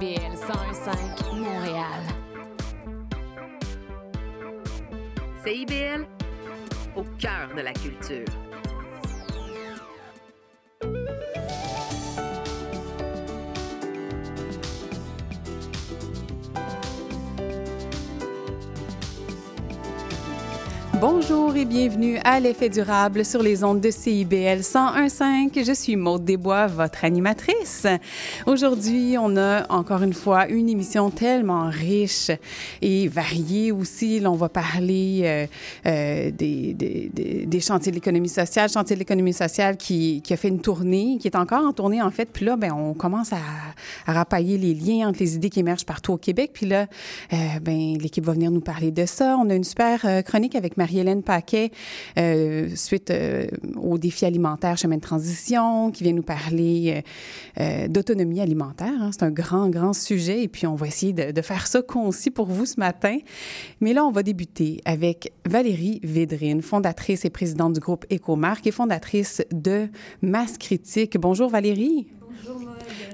CIBL 101.5 Montréal. CIBL, au cœur de la culture. Bonjour et bienvenue à l'effet durable sur les ondes de CIBL 101.5. Je suis Maude Desbois, votre animatrice. Aujourd'hui, on a encore une fois une émission tellement riche et variée aussi. Là, on va parler euh, euh, des, des, des, chantiers de l'économie sociale, chantier de l'économie sociale qui, qui, a fait une tournée, qui est encore en tournée en fait. Puis là, ben, on commence à, à rapailler les liens entre les idées qui émergent partout au Québec. Puis là, euh, ben, l'équipe va venir nous parler de ça. On a une super euh, chronique avec Marie Marie-Hélène Paquet, euh, suite euh, au défi alimentaire chemin de transition, qui vient nous parler euh, d'autonomie alimentaire. Hein. C'est un grand, grand sujet et puis on va essayer de, de, faire ça concis pour vous ce matin. Mais là, on va débuter avec Valérie Védrine, fondatrice et présidente du groupe Ecomark et fondatrice de Masse Critique. Bonjour Valérie.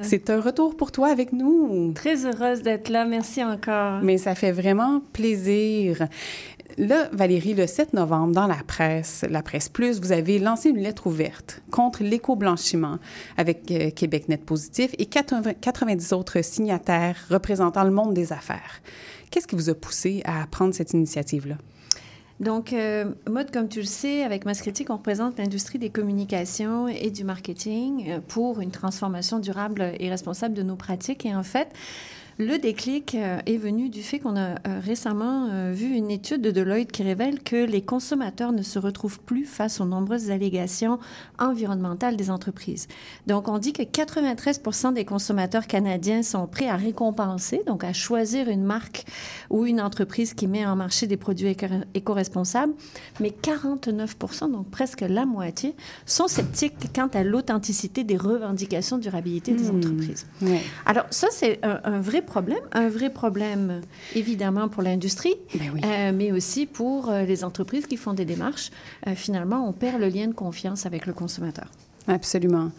C'est un retour pour toi avec nous. Très heureuse d'être là. Merci encore. Mais ça fait vraiment plaisir. Là, Valérie, le 7 novembre, dans la presse, la presse plus, vous avez lancé une lettre ouverte contre l'éco-blanchiment avec euh, Québec Net Positif et 80, 90 autres signataires représentant le monde des affaires. Qu'est-ce qui vous a poussé à prendre cette initiative-là? Donc, euh, Mode, comme tu le sais, avec Mass Critique, on représente l'industrie des communications et du marketing euh, pour une transformation durable et responsable de nos pratiques. Et en fait, le déclic euh, est venu du fait qu'on a euh, récemment euh, vu une étude de Deloitte qui révèle que les consommateurs ne se retrouvent plus face aux nombreuses allégations environnementales des entreprises. Donc, on dit que 93% des consommateurs canadiens sont prêts à récompenser, donc à choisir une marque ou une entreprise qui met en marché des produits éco-responsables, mais 49% donc presque la moitié, sont sceptiques quant à l'authenticité des revendications de durabilité des mmh. entreprises. Ouais. Alors, ça, c'est un, un vrai problème, un vrai problème évidemment pour l'industrie, ben oui. euh, mais aussi pour euh, les entreprises qui font des démarches. Euh, finalement, on perd le lien de confiance avec le consommateur. Absolument.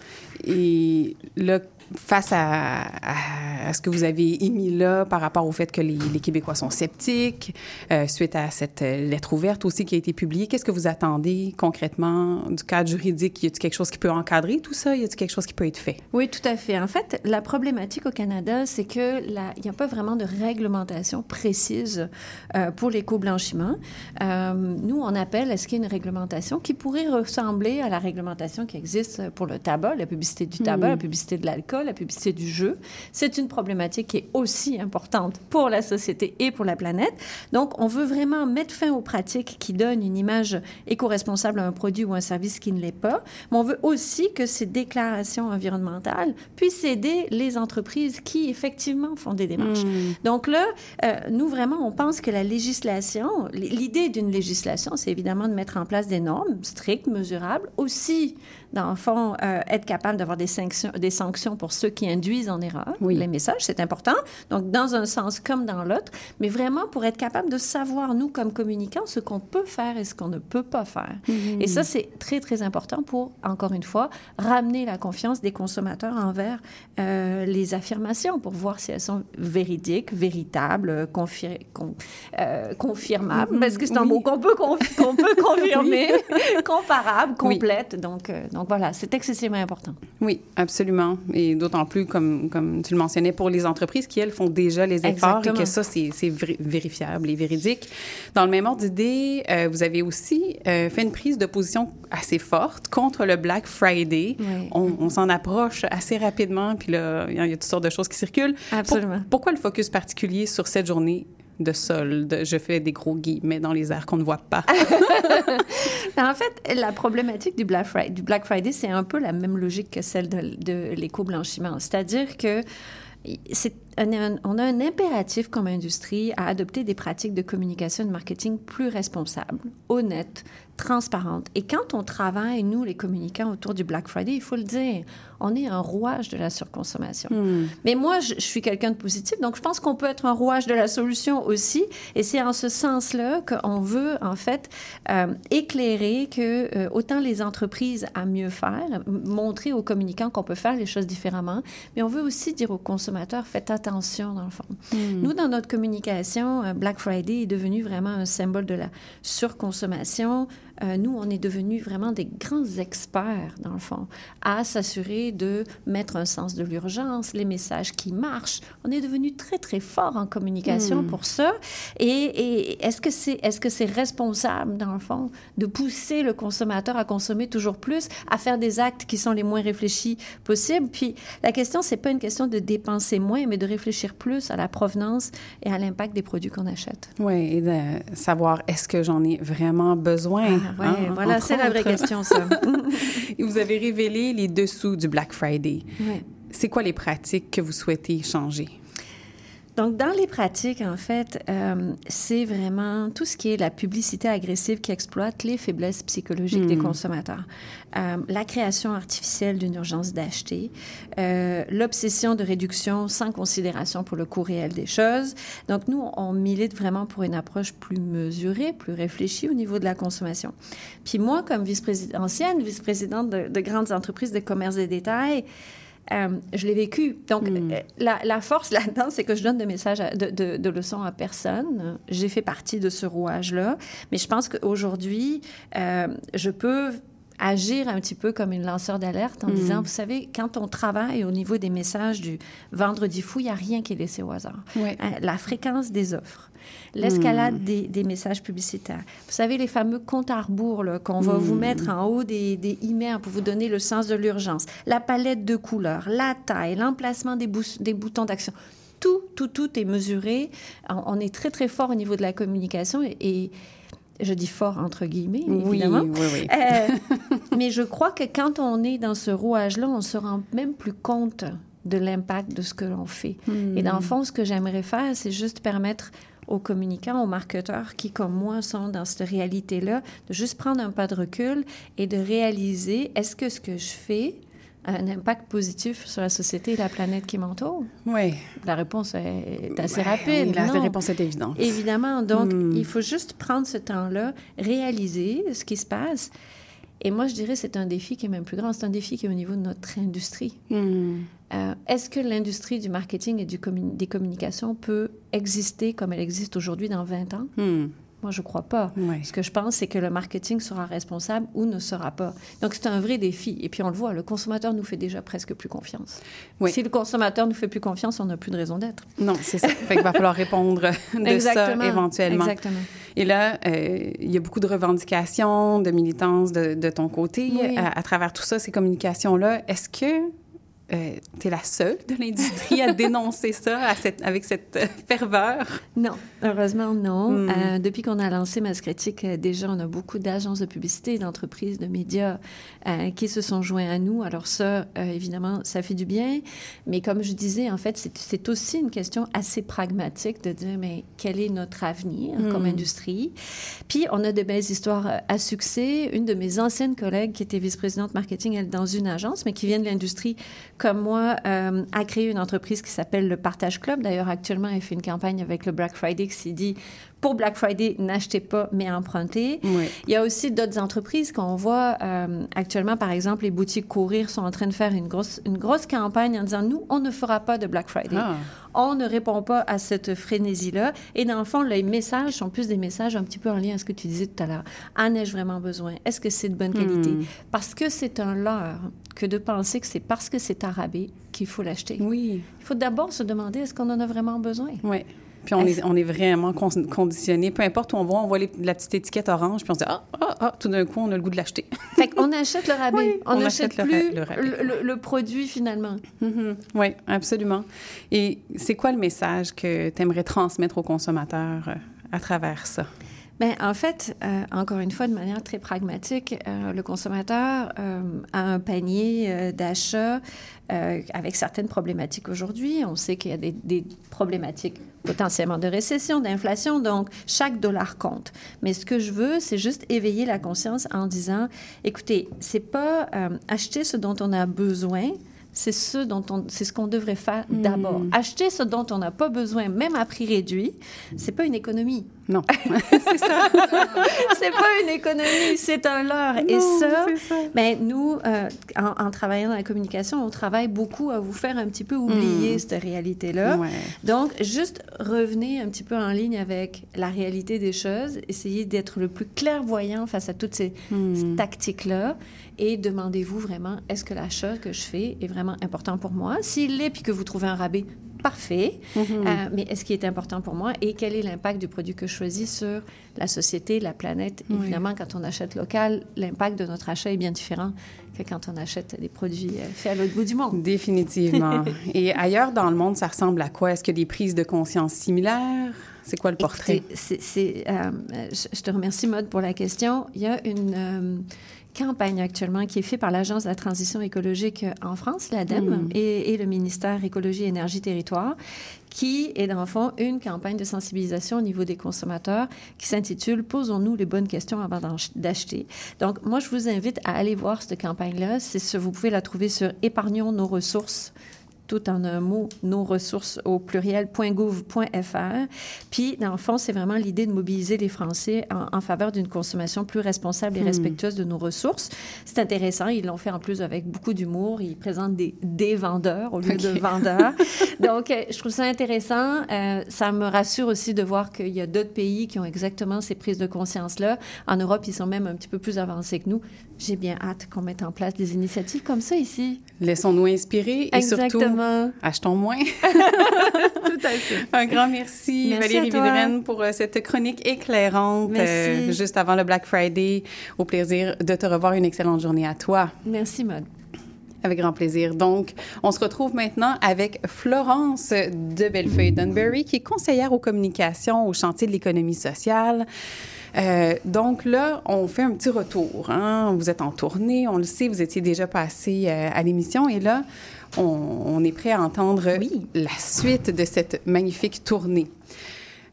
Et là, face à, à, à, ce que vous avez émis là par rapport au fait que les, les Québécois sont sceptiques, euh, suite à cette lettre ouverte aussi qui a été publiée, qu'est-ce que vous attendez concrètement du cadre juridique? Y a-t-il quelque chose qui peut encadrer tout ça? Y a-t-il quelque chose qui peut être fait? Oui, tout à fait. En fait, la problématique au Canada, c'est que il n'y a pas vraiment de réglementation précise euh, pour l'éco-blanchiment. Euh, nous, on appelle à ce qu'il y ait une réglementation qui pourrait ressembler à la réglementation qui existe pour le tabac, la publicité du tabac, mmh. la publicité de l'alcool, la publicité du jeu. C'est une problématique qui est aussi importante pour la société et pour la planète. Donc, on veut vraiment mettre fin aux pratiques qui donnent une image éco-responsable à un produit ou un service qui ne l'est pas. Mais on veut aussi que ces déclarations environnementales puissent aider les entreprises qui, effectivement, font des démarches. Mmh. Donc là, euh, nous, vraiment, on pense que la législation, l'idée d'une législation, c'est évidemment de mettre en place des normes strictes, mesurables, aussi dans le fond, euh, être capable d'avoir des sanctions, des sanctions pour ceux qui induisent en erreur. Oui. Les messages, c'est important. Donc, dans un sens comme dans l'autre, mais vraiment pour être capable de savoir, nous, comme communicants, ce qu'on peut faire et ce qu'on ne peut pas faire. Mm-hmm. Et ça, c'est très, très important pour, encore une fois, ramener la confiance des consommateurs envers euh, les affirmations pour voir si elles sont véridiques, véritables, confir con euh, confirmables, mm-hmm. parce que c'est un oui. mot qu'on peut, conf peut confirmer, comparable, complète. Oui. Donc, donc voilà, c'est excessivement important. Oui, absolument. Et d'autant plus, comme, comme tu le mentionnais, pour les entreprises qui, elles, font déjà les efforts Exactement. et que ça, c'est vérifiable et véridique. Dans le même ordre d'idée, euh, vous avez aussi euh, fait une prise de position assez forte contre le Black Friday. Oui. On, on s'en approche assez rapidement, puis là, il y a toutes sortes de choses qui circulent. Absolument. Pour, pourquoi le focus particulier sur cette journée de solde. Je fais des gros guillemets dans les airs qu'on ne voit pas. en fait, la problématique du Black Friday, c'est un peu la même logique que celle de, l'éco-blanchiment. C'est-à-dire que c'est un, on a un impératif comme industrie à adopter des pratiques de communication et de marketing plus responsables, honnêtes, transparentes. Et quand on travaille, nous, les communicants, autour du Black Friday, il faut le dire, on est un rouage de la surconsommation. Hmm. Mm. Mais moi, je, je suis quelqu'un de positif, donc je pense qu'on peut être un rouage de la solution aussi. Et c'est en ce sens-là qu'on veut, en fait, euh, éclairer que euh, autant les entreprises à mieux faire, montrer aux communicants qu'on peut faire les choses différemment, mais on veut aussi dire aux consommateurs, faites attention dans le fond. Nous, dans notre communication, euh, Black Friday est devenu vraiment un symbole de la surconsommation. Euh, nous, on est devenus vraiment des grands experts, dans le fond, à s'assurer de mettre un sens de l'urgence, les messages qui marchent. On est devenus très, très forts en communication pour ça. Et, et est-ce que c'est est -ce c'est responsable, dans le fond, de pousser le consommateur à consommer toujours plus, à faire des actes qui sont les moins réfléchis possibles? Puis la question, c'est pas une question de dépenser moins, mais de réfléchir plus à la provenance et à l'impact des produits qu'on achète. Oui, et de savoir est-ce que j'en ai vraiment besoin? Ah, ouais, hein, voilà, c'est la vraie question, ça. Vous avez révélé les dessous du Black Friday. Ouais. C'est quoi les pratiques que vous souhaitez changer? Donc, dans les pratiques, en fait, euh, c'est vraiment tout ce qui est la publicité agressive qui exploite les faiblesses psychologiques des consommateurs. Euh, la création artificielle d'une urgence d'acheter, euh, l'obsession de réduction sans considération pour le coût réel des choses. Donc, nous, on milite vraiment pour une approche plus mesurée, plus réfléchie au niveau de la consommation. Puis moi, comme vice-présidente, ancienne vice-présidente de, de grandes entreprises de commerce de détail, euh, je l'ai vécu. Donc, euh, la, la force là-dedans, c'est que je donne de messages, à- de, de- de leçons à personne. J'ai fait partie de ce rouage-là. Mais je pense qu'aujourd'hui, euh, je peux agir un petit peu comme une lanceur d'alerte en disant, vous savez, quand on travaille au niveau des messages du vendredi fou, il n'y a rien qui est laissé au hasard. Ouais. Hein, La fréquence des offres, l'escalade des, des messages publicitaires. Vous savez, les fameux comptes à rebours qu'on va vous mettre en haut des, des emails pour vous donner le sens de l'urgence, la palette de couleurs, la taille, l'emplacement des, boutons d'action. Tout, tout, tout est mesuré. On, on est très, très fort au niveau de la communication et, et je dis fort entre guillemets, évidemment. Oui, oui, oui. Euh, mais je crois que quand on est dans ce rouage-là, on se rend même plus compte de l'impact de ce que l'on fait. Et dans le fond, ce que j'aimerais faire, c'est juste permettre aux communicants, aux marketeurs qui, comme moi, sont dans cette réalité-là, de juste prendre un pas de recul et de réaliser, est-ce que ce que je fais un impact positif sur la société et la planète qui m'entoure? Oui. La réponse est assez Ben rapide. oui, la non? réponse est évidente. Évidemment. Donc, Hmm. il faut juste prendre ce temps-là, réaliser ce qui se passe. Et moi, je dirais c'est un défi qui est même plus grand. C'est un défi qui est au niveau de notre industrie. Hmm. Euh, Est-ce que l'industrie du marketing et du des communications peut exister comme elle existe aujourd'hui dans 20 ans? Hmm. Moi, je crois pas. Ce que je pense, c'est que le marketing sera responsable ou ne sera pas. Donc, c'est un vrai défi. Et puis, on le voit, le consommateur nous fait déjà presque plus confiance. Oui. Si le consommateur nous fait plus confiance, on n'a plus de raison d'être. Non, c'est ça. Fait qu'il va falloir répondre de ça éventuellement. Exactement. Et là, euh, il y a beaucoup de revendications, de militance de, de ton côté Oui. à, à travers tout ça, ces communications-là. Est-ce que tu es la seule de l'industrie à dénoncer ça à cette- avec cette euh, ferveur? Non, heureusement, non. Hmm. Euh, depuis qu'on a lancé Mass Critique, euh, déjà, on a beaucoup d'agences de publicité, d'entreprises, de médias euh, qui se sont joints à nous. Alors ça, euh, évidemment, ça fait du bien. Mais comme je disais, en fait, c'est- aussi une question assez pragmatique de dire, mais quel est notre avenir comme industrie? Puis, on a de belles histoires euh, à succès. Une de mes anciennes collègues qui était vice-présidente marketing, elle, dans une agence, mais qui vient de l'industrie comme moi, euh, a créé une entreprise qui s'appelle le Partage Club. D'ailleurs, actuellement, elle fait une campagne avec le Black Friday qui s'est dit pour Black Friday, n'achetez pas, mais empruntez. Oui. Il y a aussi d'autres entreprises qu'on voit euh, actuellement, par exemple, les boutiques Courir sont en train de faire une grosse, une grosse campagne en disant nous, on ne fera pas de Black Friday. Ah. On ne répond pas à cette frénésie-là. Et dans le fond, les messages sont plus des messages un petit peu en lien avec ce que tu disais tout à l'heure. En ai-je vraiment besoin? Est-ce que c'est de bonne qualité? Hmm. Parce que c'est un leurre que de penser que c'est parce que c'est à rabais qu'il faut l'acheter. Oui, Il faut d'abord se demander est-ce qu'on en a vraiment besoin? oui. Puis on est, on est vraiment con- conditionné. Peu importe où on va, on voit les- la petite étiquette orange, puis on se dit Ah, ah, ah, tout d'un coup, on a le goût de l'acheter. Fait qu'on achète le rabais. Oui, on n'achète achète le plus le rabais. le, le- le produit finalement. Oui, absolument. Et c'est quoi le message que tu aimerais transmettre aux consommateurs euh, à travers ça? Bien, en fait, euh, encore une fois, de manière très pragmatique, euh, le consommateur euh, a un panier d'achat avec certaines problématiques aujourd'hui. On sait qu'il y a des, des problématiques potentiellement de récession, d'inflation, donc chaque dollar compte. Mais ce que je veux, c'est juste éveiller la conscience en disant, écoutez, c'est pas acheter ce dont on a besoin, c'est ce dont on, c'est ce qu'on devrait faire Hmm. d'abord. Acheter ce dont on n'a pas besoin, même à prix réduit, c'est pas une économie. Non, c'est ça. c'est pas une économie, c'est un leurre. Et ça, ça. ben, nous, euh, en, en travaillant dans la communication, on travaille beaucoup à vous faire un petit peu oublier Mm. cette réalité-là. Ouais. Donc, juste revenez un petit peu en ligne avec la réalité des choses, essayez d'être le plus clairvoyant face à toutes ces Hmm. tactiques-là et demandez-vous vraiment, est-ce que l'achat que je fais est vraiment important pour moi? S'il l'est, puis que vous trouvez un rabais, parfait. Mhm. Euh, mais est-ce qui est important pour moi et quel est l'impact du produit que je choisis sur la société, la planète? Oui. Évidemment, quand on achète local, l'impact de notre achat est bien différent que quand on achète des produits euh, faits à l'autre bout du monde. Définitivement. Et ailleurs dans le monde, ça ressemble à quoi? Est-ce qu'il y a des prises de conscience similaires? C'est quoi le portrait? Écoutez, euh, je, je te remercie, Maude, pour la question. Il y a une euh, campagne actuellement qui est faite par l'Agence de la transition écologique en France, l'ADEME, Mm. et, et le ministère Écologie, Énergie, Territoire, qui est dans le fond une campagne de sensibilisation au niveau des consommateurs qui s'intitule Posons-nous les bonnes questions avant d'acheter. Donc, moi, je vous invite à aller voir cette campagne-là. Vous pouvez la trouver sur Épargnons nos ressources tout en un mot, nos ressources au pluriel, .gouv.fr. Puis, dans le fond, c'est vraiment l'idée de mobiliser les Français en, en faveur d'une consommation plus responsable et respectueuse de nos ressources. C'est intéressant. Ils l'ont fait en plus avec beaucoup d'humour. Ils présentent des, des vendeurs au lieu de vendeurs. Donc, euh, je trouve ça intéressant. Euh, ça me rassure aussi de voir qu'il y a d'autres pays qui ont exactement ces prises de conscience-là. En Europe, ils sont même un petit peu plus avancés que nous. J'ai bien hâte qu'on mette en place des initiatives comme ça ici. Laissons-nous inspirer et surtout, Exactement. achetons moins. Tout à fait. Un grand merci, Merci Valérie. Vidren, pour euh, cette chronique éclairante euh, juste avant le Black Friday. Au plaisir de te revoir. Une excellente journée à toi. Merci, Maude. Avec grand plaisir. Donc, on se retrouve maintenant avec Florence de Bellefeuille-Dunbury, qui est conseillère aux communications au chantier de l'économie sociale. Euh, donc là, on fait un petit retour. hein. Vous êtes en tournée, on le sait, vous étiez déjà passé euh, à l'émission et là, on, on est prêt à entendre Oui. la suite de cette magnifique tournée.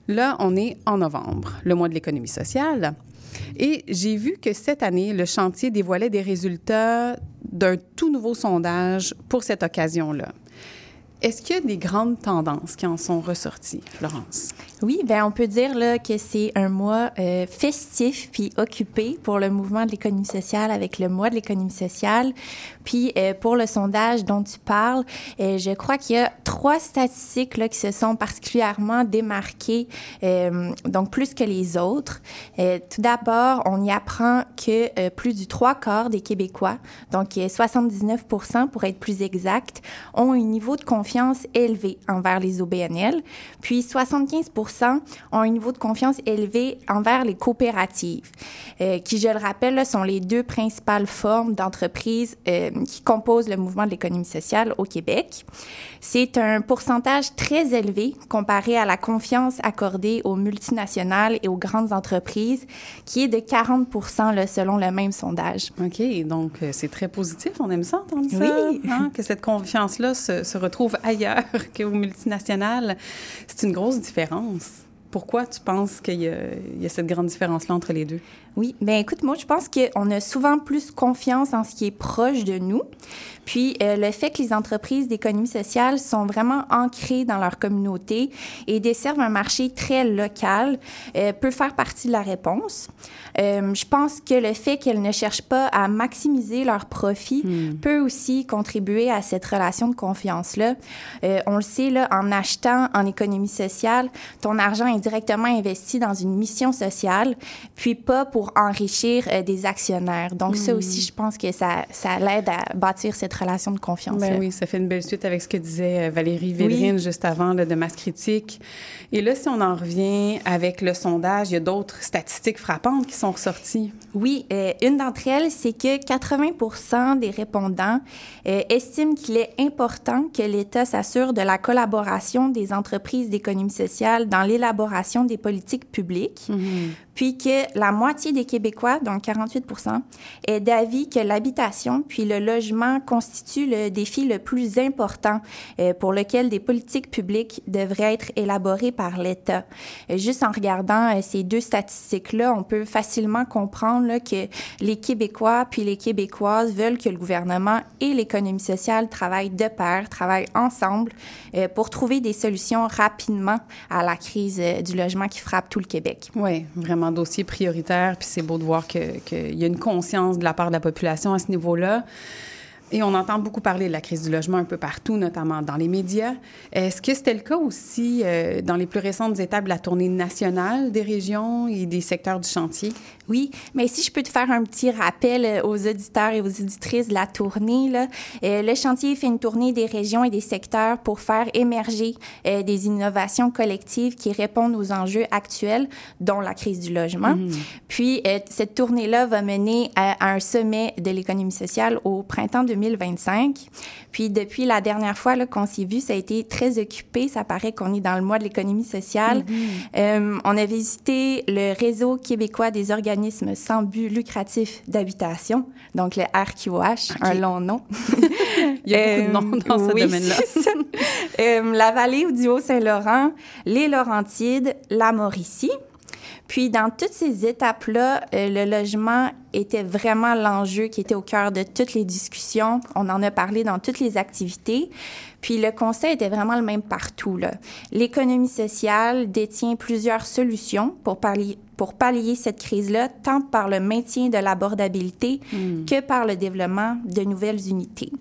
Là, on est en novembre, le mois de l'économie sociale. Et j'ai vu que cette année, le chantier dévoilait des résultats d'un tout nouveau sondage pour cette occasion-là. Est-ce qu'il y a des grandes tendances qui en sont ressorties, Florence? Oui, ben on peut dire que c'est un mois euh, festif puis occupé pour le mouvement de l'économie sociale avec le mois de l'économie sociale. Puis euh, pour le sondage dont tu parles, euh, je crois qu'il y a trois statistiques là, qui se sont particulièrement démarquées, euh, donc plus que les autres. Euh, tout d'abord, on y apprend que euh, plus du trois quarts des Québécois, donc euh, 79% pour être plus exact, ont un niveau de confiance élevé envers les OBNL, puis 75% ont un niveau de confiance élevé envers les coopératives, euh, qui, je le rappelle, là, sont les deux principales formes d'entreprises euh, qui composent le mouvement de l'économie sociale au Québec. C'est un pourcentage très élevé comparé à la confiance accordée aux multinationales et aux grandes entreprises, qui est de 40 là, selon le même sondage. OK, donc euh, c'est très positif. On aime ça entendre ça. Oui. hein, que cette confiance-là se, se retrouve ailleurs qu'aux multinationales. C'est une grosse différence. Pourquoi tu penses qu'il y a cette grande différence-là entre les deux? Oui, ben écoute, moi, je pense qu'on a souvent plus confiance en ce qui est proche de nous. Puis euh, le fait que les entreprises d'économie sociale sont vraiment ancrées dans leur communauté et desservent un marché très local euh, peut faire partie de la réponse. Euh, je pense que le fait qu'elles ne cherchent pas à maximiser leurs profits peut aussi contribuer à cette relation de confiance-là. Euh, on le sait, là, en achetant en économie sociale, ton argent est directement investi dans une mission sociale, puis pas pour enrichir euh, des actionnaires. Donc ça aussi, je pense que ça, ça l'aide à bâtir cette relation de confiance. Ben oui, ça fait une belle suite avec ce que disait euh, Valérie Védrine juste avant là, de Masse Critique. Et là, si on en revient avec le sondage, il y a d'autres statistiques frappantes qui sont ressorties. Oui, euh, une d'entre elles, c'est que 80 des répondants euh, estiment qu'il est important que l'État s'assure de la collaboration des entreprises d'économie sociale dans l'élaboration des politiques publiques, puis que la moitié des Québécois, donc 48 est d'avis que l'habitation puis le logement constituent le défi le plus important euh, pour lequel des politiques publiques devraient être élaborées par l'État. Euh, juste en regardant euh, ces deux statistiques-là, on peut facilement comprendre que les Québécois puis les Québécoises veulent que le gouvernement et l'économie sociale travaillent de pair, travaillent ensemble pour trouver des solutions rapidement à la crise du logement qui frappe tout le Québec. Oui, vraiment dossier prioritaire. C'est beau de voir qu'il y a une conscience de la part de la population à ce niveau-là. Et on entend beaucoup parler de la crise du logement un peu partout, notamment dans les médias. Est-ce que c'était le cas aussi euh, dans les plus récentes étapes de la tournée nationale des régions et des secteurs du chantier? Oui, mais si je peux te faire un petit rappel euh, aux auditeurs et aux auditrices de la tournée, là, euh, le chantier fait une tournée des régions et des secteurs pour faire émerger euh, des innovations collectives qui répondent aux enjeux actuels, dont la crise du logement. Mhm. Puis, cette tournée-là va mener à, un sommet de l'économie sociale au printemps 2025. Puis, depuis la dernière fois qu'on s'est vu, ça a été très occupé. Ça paraît qu'on est dans le mois de l'économie sociale. Mhm. on a visité le réseau québécois des organismes sans but lucratif d'habitation, donc le RQH, un long nom. Il y a beaucoup de noms dans ce domaine-là. euh, la vallée du Haut-Saint-Laurent, les Laurentides, la Mauricie. Puis, dans toutes ces étapes-là, euh, le logement était vraiment l'enjeu qui était au cœur de toutes les discussions. On en a parlé dans toutes les activités. Puis, le constat était vraiment le même partout. L'économie sociale détient plusieurs solutions pour pallier, pour pallier cette crise-là, tant par le maintien de l'abordabilité hmm. que par le développement de nouvelles unités.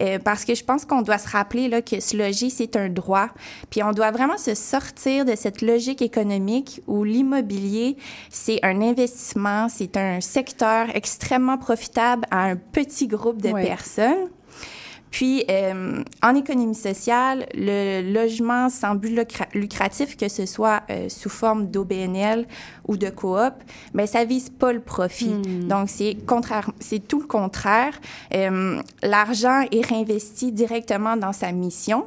Euh, parce que je pense qu'on doit se rappeler là, que se loger, c'est un droit. Puis on doit vraiment se sortir de cette logique économique où l'immobilier, c'est un investissement, c'est un secteur extrêmement profitable à un petit groupe de personnes. Puis, euh, en économie sociale, le logement sans but lucratif, que ce soit euh, sous forme d'OBNL ou de coop, mais ben, ça vise pas le profit. Hmm. Donc, c'est contraire, c'est tout le contraire. Euh, l'argent est réinvesti directement dans sa mission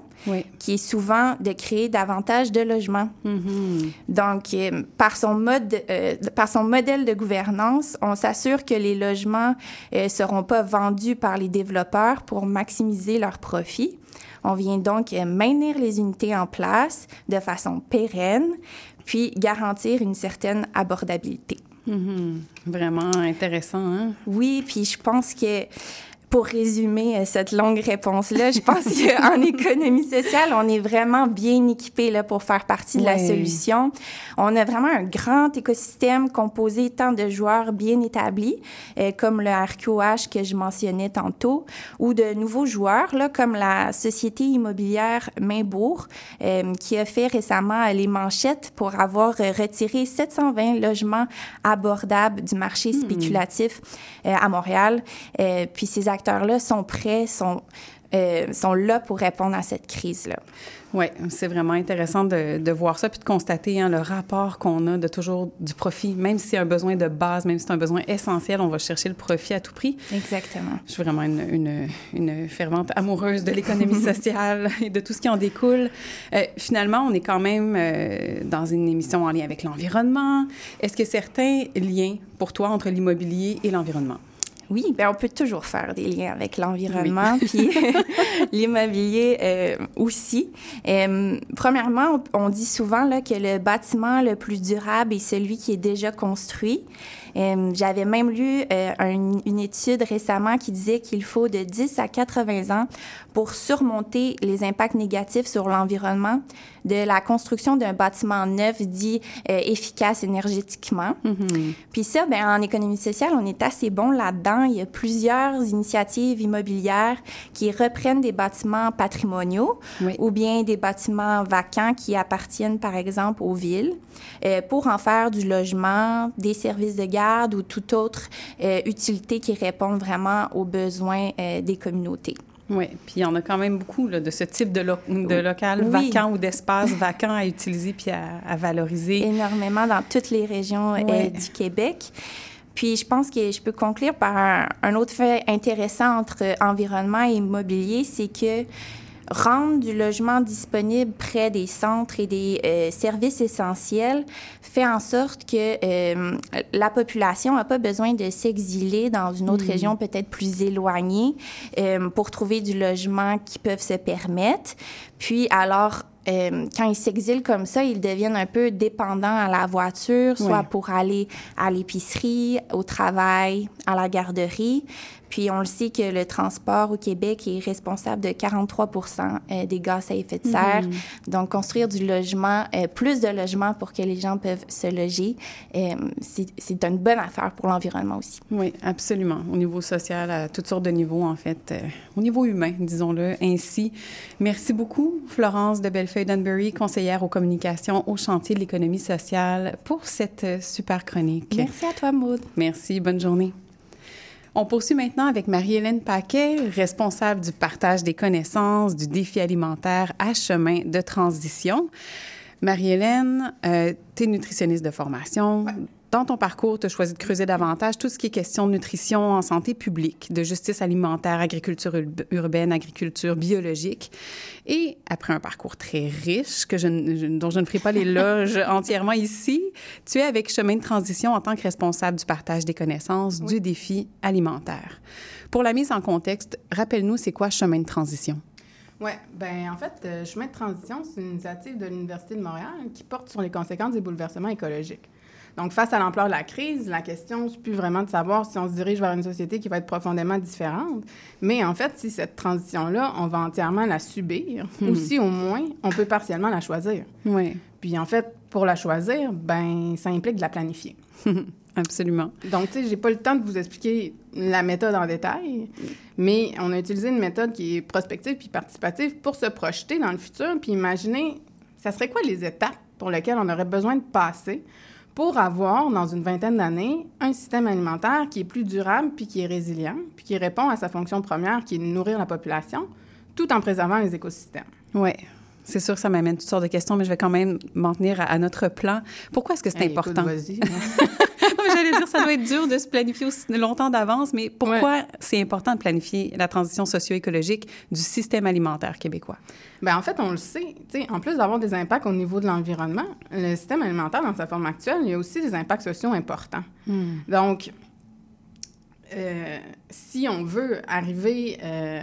qui est souvent de créer davantage de logements. Mm-hmm. Donc, euh, par, son mode, euh, par son modèle de gouvernance, on s'assure que les logements ne euh, seront pas vendus par les développeurs pour maximiser leurs profits. On vient donc maintenir les unités en place de façon pérenne, puis garantir une certaine abordabilité. Mm-hmm. Vraiment intéressant. Hein? Oui, puis je pense que pour résumer euh, cette longue réponse-là, je pense qu'en économie sociale, on est vraiment bien équipé là, pour faire partie de la solution. On a vraiment un grand écosystème composé tant de joueurs bien établis, euh, comme le RQH que je mentionnais tantôt, ou de nouveaux joueurs, là, comme la société immobilière Mainbourg, euh, qui a fait récemment les manchettes pour avoir retiré 720 logements abordables du marché hmm. spéculatif à Montréal. puis ces acteurs-là sont prêts, sont, euh, sont là pour répondre à cette crise-là. Oui, c'est vraiment intéressant de, de, voir ça puis de constater hein, le rapport qu'on a de toujours du profit. Même si c'est un besoin de base, même si c'est un besoin essentiel, on va chercher le profit à tout prix. Exactement. Je suis vraiment une, une, une fervente amoureuse de l'économie sociale et de tout ce qui en découle. Euh, finalement, on est quand même euh, dans une émission en lien avec l'environnement. Est-ce que certains liens pour toi entre l'immobilier et l'environnement? Oui, ben on peut toujours faire des liens avec l'environnement, puis l'immobilier euh, aussi. Euh, premièrement, on, on, dit souvent là, que le bâtiment le plus durable est celui qui est déjà construit. Euh, j'avais même lu euh, une étude récemment qui disait qu'il faut de 10 à 80 ans pour surmonter les impacts négatifs sur l'environnement de la construction d'un bâtiment neuf dit euh, efficace énergétiquement. Mm-hmm. Puis ça, ben, en économie sociale, on est assez bon là-dedans. Il y a plusieurs initiatives immobilières qui reprennent des bâtiments patrimoniaux ou bien des bâtiments vacants qui appartiennent, par exemple, aux villes pour en faire du logement, des services de garde ou toute autre euh, utilité qui répond vraiment aux besoins euh, des communautés. Oui, puis il y en a quand même beaucoup là, de ce type de, de local vacant ou d'espace vacant à utiliser puis à, valoriser. Énormément dans toutes les régions euh, du Québec. Puis je pense que je peux conclure par un, un autre fait intéressant entre environnement et immobilier, c'est que rendre du logement disponible près des centres et des euh, services essentiels fait en sorte que euh, la population n'a pas besoin de s'exiler dans une autre région peut-être plus éloignée euh, pour trouver du logement qu'ils peuvent se permettre. Puis alors, euh, quand ils s'exilent comme ça, ils deviennent un peu dépendants à la voiture, soit pour aller à l'épicerie, au travail, à la garderie. Puis on le sait que le transport au Québec est responsable de 43% euh, des gaz à effet de serre. Donc construire du logement, euh, plus de logements pour que les gens peuvent se loger, euh, c'est une bonne affaire pour l'environnement aussi. Oui, absolument. Au niveau social, à toutes sortes de niveaux, en fait. au niveau humain, disons-le ainsi. Merci beaucoup, Florence de Bellefeuille-Dunbury, conseillère aux communications au chantier de l'économie sociale, pour cette super chronique. Merci à toi, Maud. Merci, bonne journée. On poursuit maintenant avec Marie-Hélène Paquet, responsable du partage des connaissances du défi alimentaire à chemin de transition. Marie-Hélène, euh, tu es nutritionniste de formation. Dans ton parcours, tu as choisi de creuser davantage tout ce qui est question de nutrition en santé publique, de justice alimentaire, agriculture ur- urbaine, agriculture biologique. Et après un parcours très riche, que je, dont je ne ferai pas l'éloge entièrement ici, tu es avec Chemin de transition en tant que responsable du partage des connaissances du défi alimentaire. Pour la mise en contexte, rappelle-nous, c'est quoi Chemin de transition? Oui, ben en fait, euh, Chemin de transition, c'est une initiative de l'Université de Montréal qui porte sur les conséquences des bouleversements écologiques. Donc, face à l'ampleur de la crise, la question, c'est plus vraiment de savoir si on se dirige vers une société qui va être profondément différente, mais en fait, si cette transition-là, on va entièrement la subir, ou si au moins, on peut partiellement la choisir. Oui, Puis en fait, pour la choisir, ben ça implique de la planifier. absolument. Donc, tu sais, j'ai pas le temps de vous expliquer la méthode en détail, mais on a utilisé une méthode qui est prospective puis participative pour se projeter dans le futur puis imaginer, ça serait quoi les étapes pour lesquelles on aurait besoin de passer pour avoir, dans une vingtaine d'années, un système alimentaire qui est plus durable puis qui est résilient puis qui répond à sa fonction première qui est de nourrir la population tout en préservant les écosystèmes. Oui. C'est sûr que ça m'amène toutes sortes de questions, mais je vais quand même m'en tenir à, à notre plan. Pourquoi est-ce que c'est Hey, écoute, important? vas-y. J'allais dire, ça doit être dur de se planifier aussi longtemps d'avance, mais pourquoi c'est important de planifier la transition socio-écologique du système alimentaire québécois? Bien, en fait, on le sait. En plus d'avoir des impacts au niveau de l'environnement, le système alimentaire, dans sa forme actuelle, il y a aussi des impacts sociaux importants. Donc, euh, si on veut arriver euh,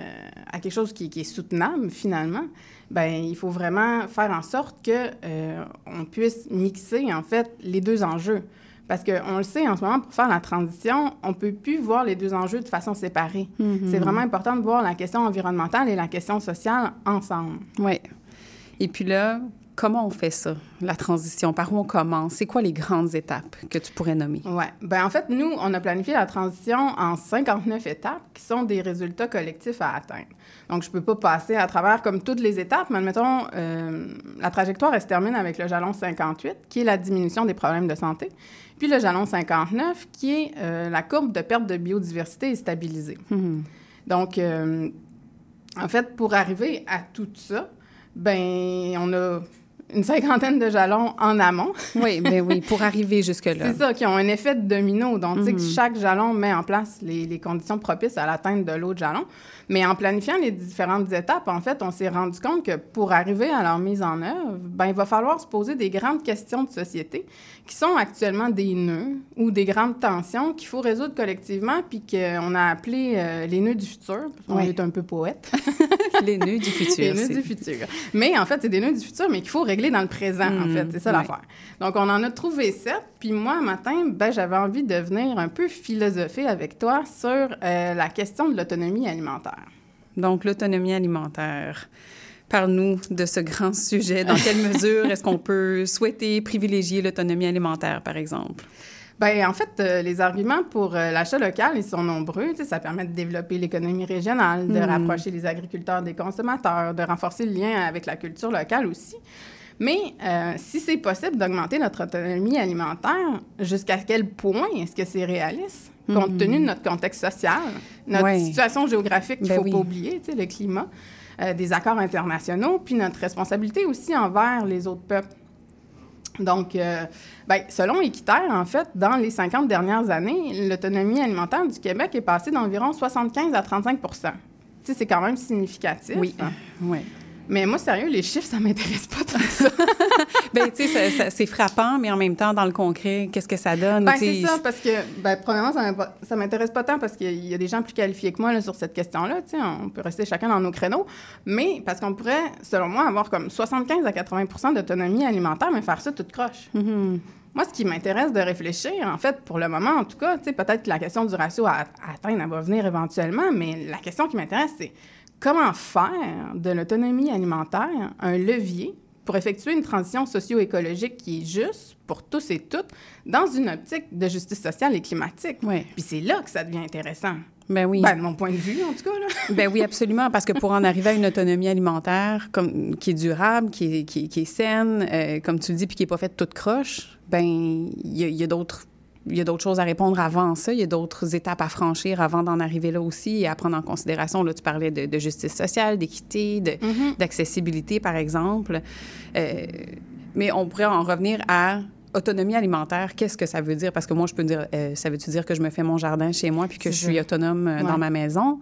à quelque chose qui, qui est soutenable, finalement, ben il faut vraiment faire en sorte que euh, on puisse mixer, en fait, les deux enjeux. Parce qu'on le sait, en ce moment, pour faire la transition, on ne peut plus voir les deux enjeux de façon séparée. C'est vraiment important de voir la question environnementale et la question sociale ensemble. Oui. Et puis là, comment on fait ça, la transition? Par où on commence? C'est quoi les grandes étapes que tu pourrais nommer? Oui. Ben en fait, nous, on a planifié la transition en 59 étapes qui sont des résultats collectifs à atteindre. Donc, je ne peux pas passer à travers comme toutes les étapes, mais admettons, euh, la trajectoire, elle se termine avec le jalon 58, qui est la diminution des problèmes de santé, puis le jalon 59, qui est euh, la courbe de perte de biodiversité est stabilisée. Donc, euh, en fait, pour arriver à tout ça, ben on a une cinquantaine de jalons en amont. Oui, ben oui, pour arriver jusque-là. C'est ça, qui ont un effet de domino. Donc, sais, que chaque jalon met en place les, les conditions propices à l'atteinte de l'autre jalon. Mais en planifiant les différentes étapes, en fait, on s'est rendu compte que pour arriver à leur mise en œuvre, ben, il va falloir se poser des grandes questions de société qui sont actuellement des nœuds ou des grandes tensions qu'il faut résoudre collectivement, puis qu'on a appelé euh, les nœuds du futur. Ouais. est un peu poète. Les nœuds du futur. Les nœuds du futur. Mais en fait, c'est des nœuds du futur, mais qu'il faut régler dans le présent, en fait. C'est ça ouais. l'affaire. Donc, on en a trouvé sept. Puis moi, un matin, ben, j'avais envie de venir un peu philosopher avec toi sur euh, la question de l'autonomie alimentaire. Donc, l'autonomie alimentaire. Parle-nous de ce grand sujet. Dans quelle mesure est-ce qu'on peut souhaiter privilégier l'autonomie alimentaire, par exemple? Ben, en fait, euh, les arguments pour euh, l'achat local, ils sont nombreux. Ça permet de développer l'économie régionale, de rapprocher les agriculteurs des consommateurs, de renforcer le lien avec la culture locale aussi. Mais euh, si c'est possible d'augmenter notre autonomie alimentaire, jusqu'à quel point est-ce que c'est réaliste, compte tenu de notre contexte social, notre Ouais. situation géographique qu'il ne Ben faut oui. pas oublier, tu sais, le climat, euh, des accords internationaux, puis notre responsabilité aussi envers les autres peuples. Donc, euh, ben, selon Équiterre, en fait, dans les 50 dernières années, l'autonomie alimentaire du Québec est passée d'environ 75 à 35 Tu sais, c'est quand même significatif. Oui, oui. Mais moi, sérieux, les chiffres, ça m'intéresse pas tant que ça. ben, tu sais, c'est frappant, mais en même temps, dans le concret, qu'est-ce que ça donne? Ben, c'est ça, parce que, ben, premièrement, ça m'intéresse pas tant parce qu'il y a des gens plus qualifiés que moi là, sur cette question-là. Tu sais, on peut rester chacun dans nos créneaux. Mais parce qu'on pourrait, selon moi, avoir comme 75 à 80% d'autonomie alimentaire, mais faire ça toute croche. Mhm. Moi, ce qui m'intéresse de réfléchir, en fait, pour le moment, en tout cas, tu sais, peut-être que la question du ratio à, à atteindre, elle va venir éventuellement, mais la question qui m'intéresse, c'est comment faire de l'autonomie alimentaire un levier pour effectuer une transition socio-écologique qui est juste pour tous et toutes dans une optique de justice sociale et climatique? Ouais. Puis c'est là que ça devient intéressant. Ben oui. Ben, de mon point de vue, en tout cas, là. Ben oui, absolument, parce que pour en arriver à une autonomie alimentaire comme, qui est durable, qui est, qui est- qui est saine, euh, comme tu le dis, puis qui n'est pas faite toute croche, ben il y a, il y a d'autres... Il y a d'autres choses à répondre avant ça. Il y a d'autres étapes à franchir avant d'en arriver là aussi et à prendre en considération. Là, tu parlais de, de justice sociale, d'équité, de- d'accessibilité, par exemple. Euh, mais on pourrait en revenir à autonomie alimentaire. Qu'est-ce que ça veut dire? Parce que moi, je peux dire, euh, ça veut-tu dire que je me fais mon jardin chez moi puis que je suis ça. autonome euh, dans ma maison?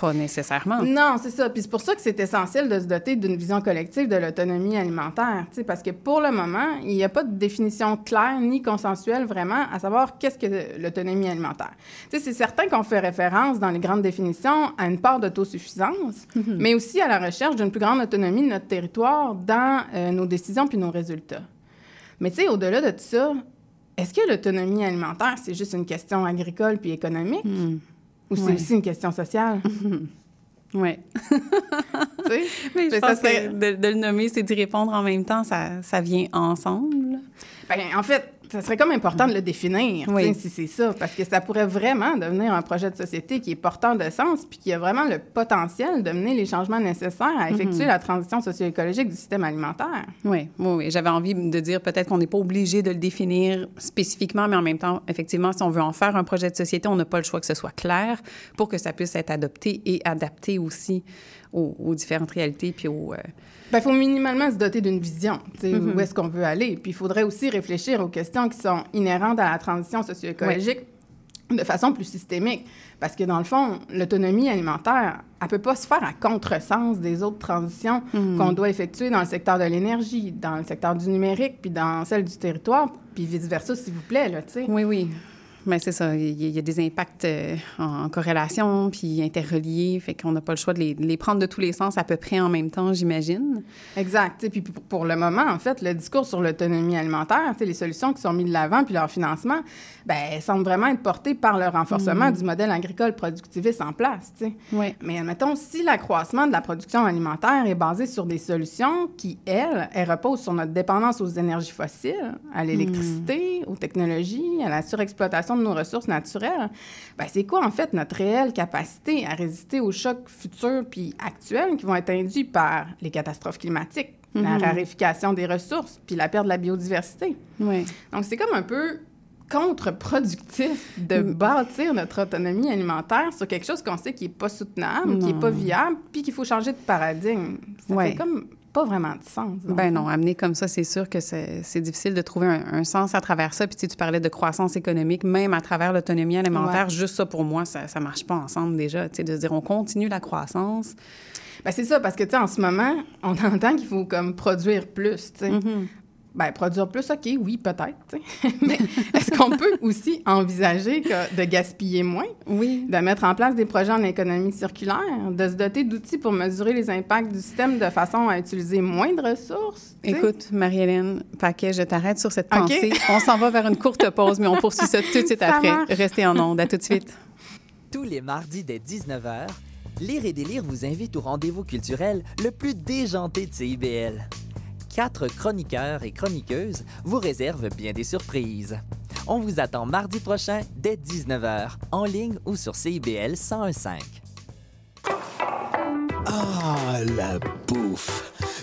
Pas nécessairement. Non, c'est ça. Puis c'est pour ça que c'est essentiel de se doter d'une vision collective de l'autonomie alimentaire. Parce que pour le moment, il n'y a pas de définition claire ni consensuelle vraiment à savoir qu'est-ce que l'autonomie alimentaire. C'est certain qu'on fait référence dans les grandes définitions à une part d'autosuffisance, mais aussi à la recherche d'une plus grande autonomie de notre territoire dans euh, nos décisions puis nos résultats. Mais tu sais, au-delà de tout ça, est-ce que l'autonomie alimentaire, c'est juste une question agricole puis économique? Ou c'est Ouais. aussi une question sociale? Oui. tu sais? Mais je Mais ça pense serait- que de, de le nommer, c'est d'y répondre en même temps, ça, ça vient ensemble. Ben, en fait, ça serait comme important de le définir, Oui. si c'est ça, parce que ça pourrait vraiment devenir un projet de société qui est porteur de sens, puis qui a vraiment le potentiel de mener les changements nécessaires à effectuer la transition socio-écologique du système alimentaire. Oui, oui, oui. J'avais envie de dire peut-être qu'on n'est pas obligé de le définir spécifiquement, mais en même temps, effectivement, si on veut en faire un projet de société, on n'a pas le choix que ce soit clair pour que ça puisse être adopté et adapté aussi aux, aux différentes réalités puis aux... euh, Il faut minimalement se doter d'une vision, tu sais, où est-ce qu'on veut aller. Puis il faudrait aussi réfléchir aux questions qui sont inhérentes à la transition socio-écologique de façon plus systémique. Parce que dans le fond, l'autonomie alimentaire, elle peut pas se faire à contresens des autres transitions qu'on doit effectuer dans le secteur de l'énergie, dans le secteur du numérique, puis dans celle du territoire, puis vice-versa, s'il vous plaît, là, tu sais. Oui, oui. Mais c'est ça. Il y, a- il y a des impacts euh, en, en corrélation puis interreliés. Fait qu'on n'a pas le choix de les, de les prendre de tous les sens à peu près en même temps, j'imagine. Exact. sais, Puis pour- le moment, en fait, le discours sur l'autonomie alimentaire, les solutions qui sont mises de l'avant puis leur financement, ben, semblent vraiment être portées par le renforcement du modèle agricole productiviste en place. Oui. Mais admettons, si l'accroissement de la production alimentaire est basé sur des solutions qui, elles, elles reposent sur notre dépendance aux énergies fossiles, à l'électricité, aux technologies, à la surexploitation de nos ressources naturelles, ben c'est quoi, en fait, notre réelle capacité à résister aux chocs futurs puis actuels qui vont être induits par les catastrophes climatiques, la raréfication des ressources puis la perte de la biodiversité? Oui. Donc, c'est comme un peu contre-productif de bâtir notre autonomie alimentaire sur quelque chose qu'on sait qui n'est pas soutenable, qui n'est pas viable, puis qu'il faut changer de paradigme. Ça Ouais. fait comme pas vraiment de sens. Ben non, amener comme ça, c'est sûr que c'est difficile de trouver un, un sens à travers ça. Puis tu sais, tu parlais de croissance économique, même à travers l'autonomie alimentaire, Ouais. juste ça pour moi, ça ça marche pas ensemble déjà. Tu sais, de se dire on continue la croissance. Ben, c'est ça, parce que, tu sais, en ce moment, on entend qu'il faut comme produire plus, tu sais. Mm-hmm. Ben, produire plus, OK, oui, peut-être. Mais est-ce qu'on peut aussi envisager que de gaspiller moins? Oui. de mettre en place des projets en économie circulaire, de se doter d'outils pour mesurer les impacts du système de façon à utiliser moins de ressources. Écoute, Marie-Hélène Paquet, je t'arrête sur cette OK. pensée. On s'en va vers une courte pause, mais on poursuit ça tout de suite Ça après. marche. Restez en onde. À tout de suite. Tous les mardis dès 19h, Lire et délire vous invite au rendez-vous culturel le plus déjanté de CIBL. Quatre chroniqueurs et chroniqueuses vous réservent bien des surprises. On vous attend mardi prochain dès 19h, en ligne ou sur CIBL 1015. Ah, la bouffe!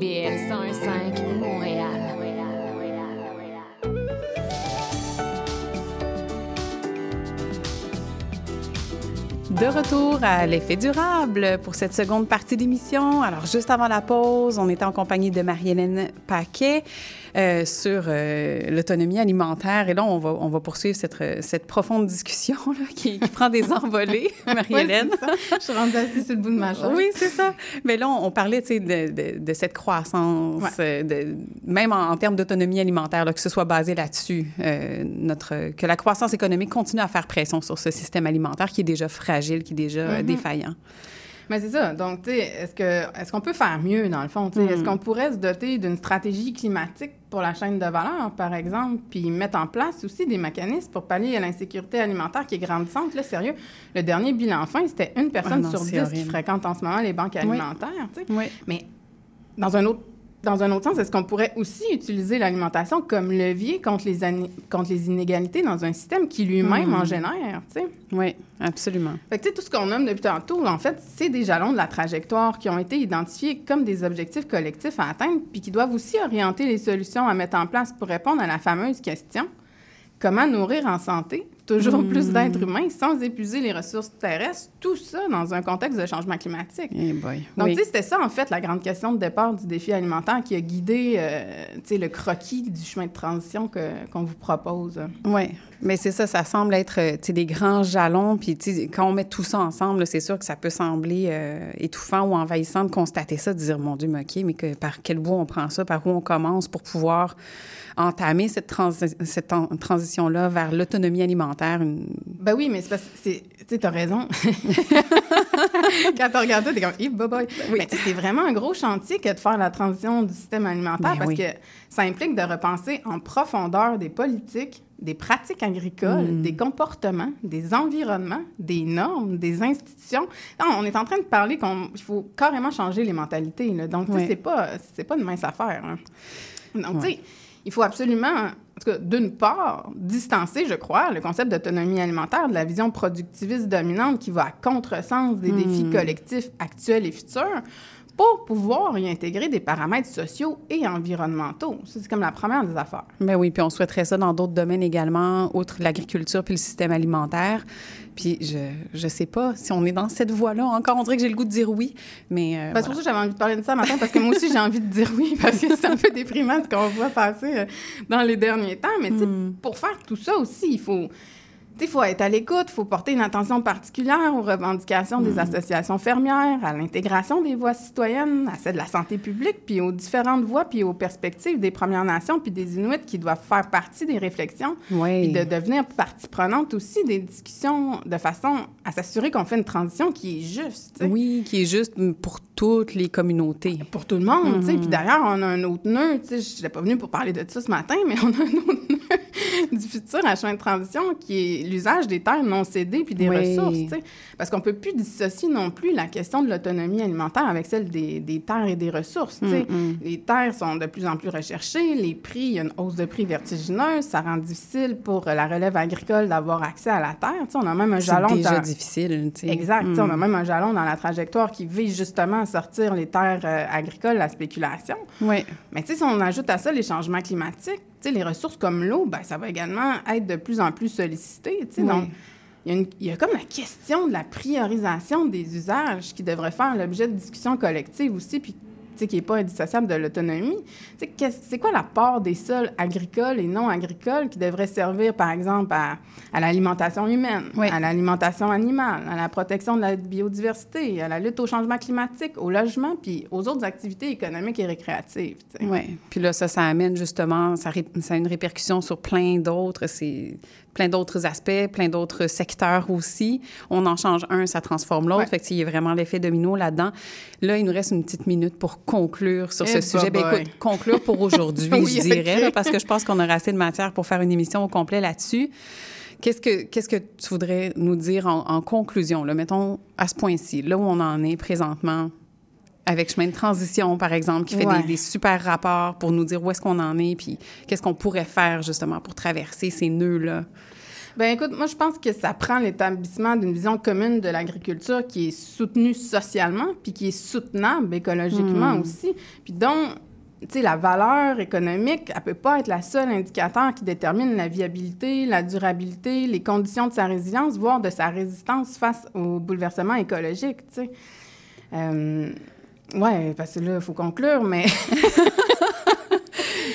CIBL 101.5 Montréal. De retour à l'effet durable pour cette seconde partie d'émission. Alors, juste avant la pause, on était en compagnie de Marie-Hélène Paquet euh, sur euh, l'autonomie alimentaire. Et là, on va, on va poursuivre cette, cette profonde discussion là, qui, qui prend des envolées, Marie-Hélène. Ouais, Je suis rendue assise sur le bout de ma chaise. Oui, c'est ça. Mais là, on, on parlait de, de, de, cette croissance, ouais. de, même en, en termes d'autonomie alimentaire, là, que ce soit basé là-dessus, euh, notre, que la croissance économique continue à faire pression sur ce système alimentaire qui est déjà fragile, qui est déjà mm -hmm. défaillant. Mais c'est ça. Donc, tu sais, est-ce que est-ce qu'on peut faire mieux dans le fond? Mm. Est-ce qu'on pourrait se doter d'une stratégie climatique pour la chaîne de valeur, par exemple, puis mettre en place aussi des mécanismes pour pallier à l'insécurité alimentaire qui est grandissante. Là, sérieux, le dernier bilan fin, c'était une personne non, sur dix horrible. qui fréquente en ce moment les banques alimentaires. Oui. oui. Mais dans un autre dans un autre sens, est-ce qu'on pourrait aussi utiliser l'alimentation comme levier contre les, contre les inégalités dans un système qui lui-même mmh. en génère, tu sais? Oui, absolument. Fait que, tu sais, tout ce qu'on nomme depuis tantôt, en fait, c'est des jalons de la trajectoire qui ont été identifiés comme des objectifs collectifs à atteindre, puis qui doivent aussi orienter les solutions à mettre en place pour répondre à la fameuse question comment nourrir en santé toujours mmh. plus d'êtres humains sans épuiser les ressources terrestres, tout ça dans un contexte de changement climatique. Hey boy. Donc, oui. tu sais, c'était ça, en fait, la grande question de départ du défi alimentaire qui a guidé, euh, tu sais, le croquis du chemin de transition qu'on qu vous propose. Oui, mais c'est ça, ça semble être, tu sais, des grands jalons, puis, tu sais, quand on met tout ça ensemble, c'est sûr que ça peut sembler euh, étouffant ou envahissant de constater ça, de dire, mon Dieu, mais OK, mais que, par quel bout on prend ça, par où on commence pour pouvoir entamer cette, transi cette transition-là vers l'autonomie alimentaire. Une... Ben oui, mais c'est parce que, tu sais, as raison. Quand tu regardes ça, t'es comme, hey. Oui. Mais c'est vraiment un gros chantier que de faire la transition du système alimentaire ben parce oui. que ça implique de repenser en profondeur des politiques, des pratiques agricoles, mm. des comportements, des environnements, des normes, des institutions. Non, on est en train de parler qu'il faut carrément changer les mentalités. Là. Donc, oui. c'est pas, pas une mince affaire. Hein. Donc, tu sais, il faut absolument, d'une part, distancer, je crois, le concept d'autonomie alimentaire de la vision productiviste dominante qui va à contresens des mmh. défis collectifs actuels et futurs pour pouvoir y intégrer des paramètres sociaux et environnementaux. C'est comme la première des affaires. Ben oui, puis on souhaiterait ça dans d'autres domaines également, outre l'agriculture puis le système alimentaire. Puis je je sais pas si on est dans cette voie-là encore. On dirait que j'ai le goût de dire oui, mais euh, ben, C'est pour ça que j'avais envie de parler de ça matin, parce que moi aussi, j'ai envie de dire oui, parce que c'est un peu déprimant ce qu'on voit passer dans les derniers temps. Mais mm. pour faire tout ça aussi, il faut... Il faut être à l'écoute, il faut porter une attention particulière aux revendications mmh. des associations fermières, à l'intégration des voix citoyennes, à celle de la santé publique, puis aux différentes voix, puis aux perspectives des Premières Nations, puis des Inuits qui doivent faire partie des réflexions, oui. et de devenir partie prenante aussi des discussions de façon à s'assurer qu'on fait une transition qui est juste. T'sais. Oui, qui est juste pour toutes les communautés. Pour tout le monde, mmh. tu sais. Puis d'ailleurs, on a un autre nœud, tu sais, je n'étais pas venue pour parler de ça ce matin, mais on a un autre nœud du futur à chemin de transition qui est l'usage des terres non cédées puis des oui. ressources. Parce qu'on peut plus dissocier non plus la question de l'autonomie alimentaire avec celle des, des, terres et des ressources. Mm -hmm. Les terres sont de plus en plus recherchées, les prix, il y a une hausse de prix vertigineuse, ça rend difficile pour la relève agricole d'avoir accès à la terre, tu sais. On a même un jalon... C'est déjà dans... difficile, tu sais. Exact, mm. on a même un jalon dans la trajectoire qui vise justement à sortir les terres euh, agricoles, la spéculation. Oui. Mais si on ajoute à ça les changements climatiques, les ressources comme l'eau, ben, ça va également être de plus en plus sollicité. Oui. Donc, il y, a une- il y a comme la question de la priorisation des usages qui devrait faire l'objet de discussions collectives aussi, puis qui n'est pas indissociable de l'autonomie. C'est quoi la part des sols agricoles et non agricoles qui devraient servir, par exemple, à, à l'alimentation humaine, à l'alimentation animale, à la protection de la biodiversité, à la lutte au changement climatique, au logement, puis aux autres activités économiques et récréatives. Oui. Puis là, ça, ça amène justement, ça, a une répercussion sur plein d'autres, c'est plein d'autres aspects, plein d'autres secteurs aussi. On en change un, ça transforme l'autre. Ouais. Fait qu'il y a vraiment l'effet domino là-dedans. Là, il nous reste une petite minute pour conclure sur ce Eh, sujet. Ben, bye-bye. écoute, conclure pour aujourd'hui, Oui, je dirais, là, parce que je pense qu'on aura assez de matière pour faire une émission au complet là-dessus. Qu'est-ce que, qu'est-ce que tu voudrais nous dire en, en conclusion, là, mettons, à ce point-ci, là où on en est présentement, avec Chemin de transition, par exemple, qui fait Ouais. des, des super rapports pour nous dire où est-ce qu'on en est, puis qu'est-ce qu'on pourrait faire justement pour traverser ces nœuds-là. Ben écoute, moi je pense que ça prend l'établissement d'une vision commune de l'agriculture qui est soutenue socialement, puis qui est soutenable écologiquement Hmm. aussi, puis dont tu sais la valeur économique, elle peut pas être la seule indicateur qui détermine la viabilité, la durabilité, les conditions de sa résilience, voire de sa résistance face aux bouleversements écologiques. Tu sais, Euh, ouais, parce que là il faut conclure, mais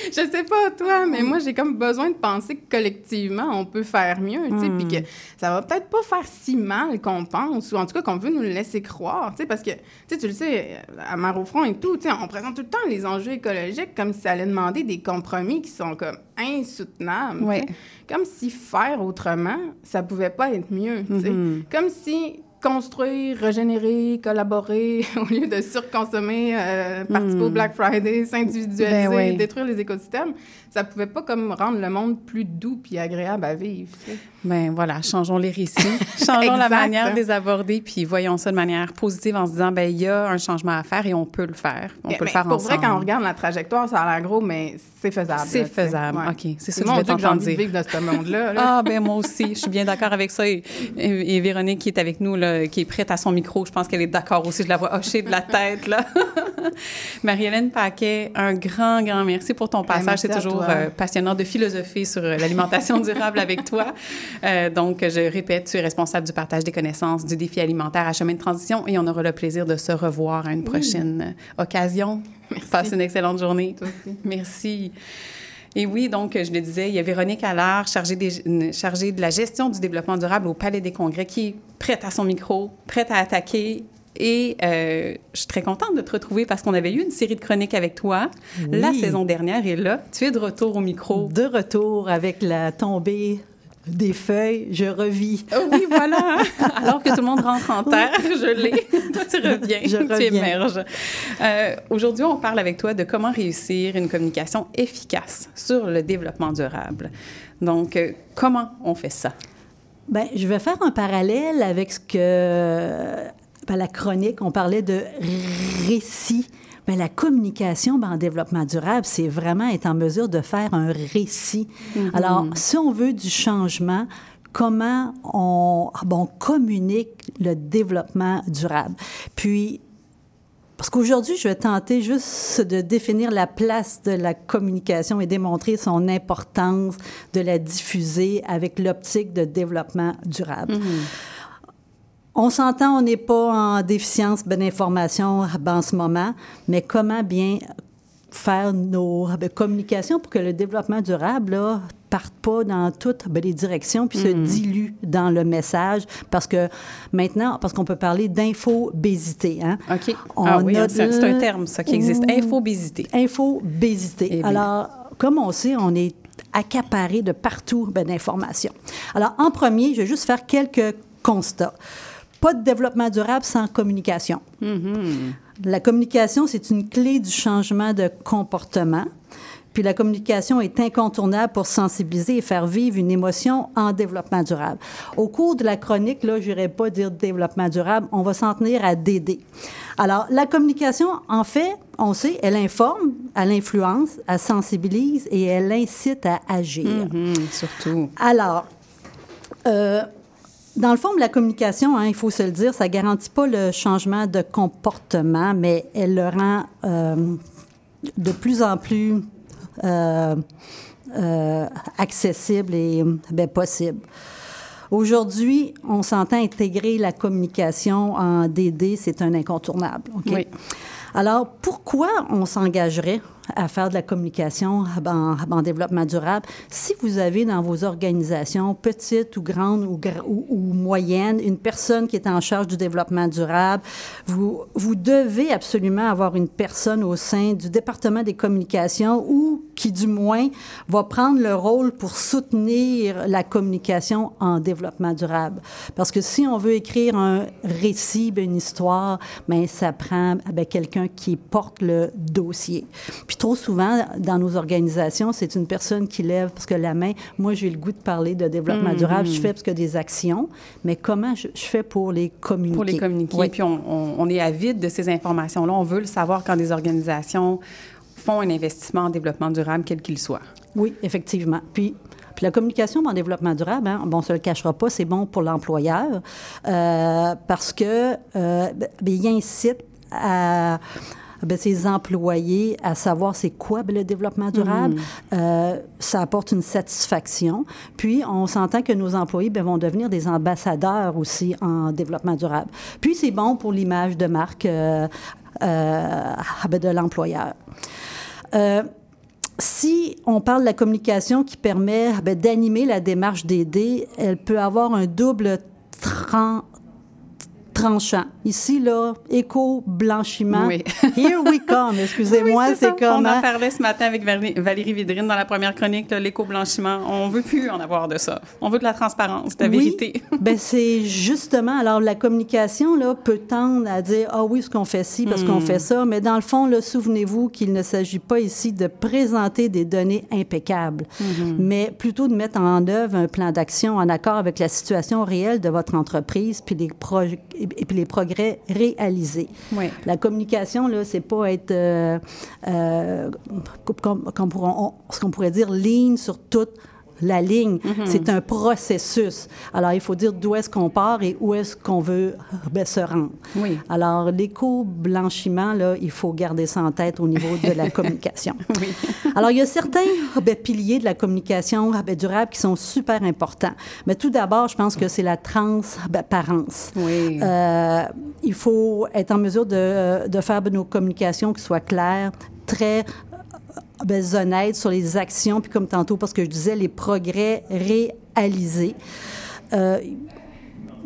je sais pas toi, mais moi j'ai comme besoin de penser que collectivement on peut faire mieux, tu sais, puis que ça va peut-être pas faire si mal qu'on pense, ou en tout cas qu'on veut nous le laisser croire, tu sais, parce que tu sais, tu le sais, à Marofront et tout, tu sais, on présente tout le temps les enjeux écologiques comme si ça allait demander des compromis qui sont comme insoutenables. Ouais. comme si faire autrement, ça pouvait pas être mieux, tu sais, Mhm. comme si construire, régénérer, collaborer, au lieu de surconsommer, euh, participer au Hmm. Black Friday, s'individualiser, Ben oui. détruire les écosystèmes, ça pouvait pas comme rendre le monde plus doux puis agréable à vivre. tu sais. Ben voilà, changeons les récits, changeons la manière de les aborder, puis voyons ça de manière positive en se disant, ben il y a un changement à faire et on peut le faire. On peut le faire pour ensemble. vrai, quand on regarde la trajectoire, ça a l'air gros, mais c'est faisable. C'est faisable. Ouais. OK, c'est ça que je voulais t'entendre dire. vivre dans ce monde-là. là. Ah, ben moi aussi, je suis bien d'accord avec ça. Et, et- et Véronique qui est avec nous, là, qui est prête à son micro, je pense qu'elle est d'accord aussi. Je la vois hocher de la tête, là. Marie-Hélène Paquet, un grand, grand merci pour ton passage. merci C'est toujours euh, passionnant de philosopher sur euh, l'alimentation durable avec toi. Euh, donc, je répète, tu es responsable du partage des connaissances du défi alimentaire à chemin de transition et on aura le plaisir de se revoir à une prochaine euh, occasion. Passe une excellente journée. Toi aussi. Merci. Et oui, donc, je le disais, il y a Véronique Allard, chargée, des- chargée de la gestion du développement durable au Palais des Congrès, qui est prête à son micro, prête à attaquer. Et euh, je suis très contente de te retrouver parce qu'on avait eu une série de chroniques avec toi Oui. la saison dernière. Et là, tu es de retour au micro. De retour avec la tombée des feuilles, je revis. Oh oui, voilà. Alors que tout le monde rentre en terre, je l'ai. Toi, tu reviens, Je tu reviens. émerges. Euh, Aujourd'hui, on parle avec toi de comment réussir une communication efficace sur le développement durable. Donc, euh, comment on fait ça? Ben, je vais faire un parallèle avec ce que, ben, la chronique, on parlait de récit. Ben, la communication ben, en développement durable, c'est vraiment être en mesure de faire un récit. Mhm. Alors, si on veut du changement, comment on, ah, on communique le développement durable? Puis, parce qu'aujourd'hui, je vais tenter juste de définir la place de la communication et démontrer son importance de la diffuser avec l'optique de développement durable. On s'entend, on n'est pas en déficience d'information en ce moment, mais comment bien faire nos ben, communications pour que le développement durable là, parte pas dans toutes ben, les directions puis se dilue dans le message parce que maintenant parce qu'on peut parler d'infobésité hein. OK. On ah oui, a c'est de- un terme, ça, qui existe. Infobésité. Infobésité. Eh. Alors, comme on sait, on est accaparé de partout ben, d'informations. Alors, en premier, je vais juste faire quelques constats. Pas de développement durable sans communication. La communication, c'est une clé du changement de comportement. Puis la communication est incontournable pour sensibiliser et faire vivre une émotion en développement durable. Au cours de la chronique, là, je n'irai pas dire développement durable, on va s'en tenir à DD. Alors, la communication, en fait, on sait, elle informe, elle influence, elle sensibilise et elle incite à agir. Mhm, surtout. Alors, euh, dans le fond, la communication, hein, il faut se le dire, ça garantit pas le changement de comportement, mais elle le rend euh, de plus en plus euh, euh, accessible et ben, possible. Aujourd'hui, on s'entend intégrer la communication en DD, c'est un incontournable. Oui. Alors, pourquoi on s'engagerait à faire de la communication en, en développement durable. Si vous avez dans vos organisations, petites ou grandes ou, gra- ou, ou moyennes, une personne qui est en charge du développement durable, vous, vous devez absolument avoir une personne au sein du département des communications ou qui, du moins, va prendre le rôle pour soutenir la communication en développement durable. Parce que si on veut écrire un récit, ben, une histoire, ben, ça prend ben, quelqu'un qui porte le dossier. Puis trop souvent, dans nos organisations, c'est une personne qui lève, parce que la main, moi, j'ai le goût de parler de développement Mhm. durable, je fais parce que des actions, mais comment je, je fais pour les communiquer? Pour les communiquer. Oui. Puis on, on- on est avide de ces informations-là. On veut le savoir quand des organisations font un investissement en développement durable, quel qu'il soit. Oui, effectivement. Puis, puis la communication en développement durable, hein, bon, on ne se le cachera pas, c'est bon pour l'employeur euh, parce que euh, ben, il incite à ben, ses employés à savoir c'est quoi ben, le développement durable. Euh, ça apporte une satisfaction. Puis, on s'entend que nos employés vont devenir des ambassadeurs aussi en développement durable. Puis, c'est bon pour l'image de marque euh, euh, ben, de l'employeur. Euh, si on parle de la communication qui permet ben, d'animer la démarche d'aider, elle peut avoir un double tranchant. Ici, là, éco-blanchiment. Oui. Here we come. Excusez-moi, Oui, c'est comme... On en parlait ce matin avec Valérie Vidrine dans la première chronique, l'éco-blanchiment. On veut plus en avoir de ça. On veut de la transparence, de la Oui. vérité. ben c'est justement, alors la communication là, peut tendre à dire Ah oui, ce qu'on fait ci, parce qu'on Hmm. fait ça, mais dans le fond, là, souvenez-vous qu'il ne s'agit pas ici de présenter des données impeccables, Mhm. mais plutôt de mettre en œuvre un plan d'action en accord avec la situation réelle de votre entreprise puis les, proj- et puis les progrès réalisés. Oui. La communication, là, c'est pas être, euh, euh, comme, comme pour- on- ce qu'on pourrait dire, ligne sur toute la ligne. C'est un processus. Alors, il faut dire d'où est-ce qu'on part et où est-ce qu'on veut ben, se rendre. Oui. Alors, l'éco-blanchiment, là, il faut garder ça en tête au niveau de la communication. Alors, il y a certains ben, piliers de la communication ben, durable qui sont super importants. Mais tout d'abord, je pense que c'est la transparence. Oui. Euh, il faut être en mesure de, de faire nos communications qui soient claires, très ben, honnêtes sur les actions, puis comme tantôt, parce que je disais, les progrès réalisés. Euh,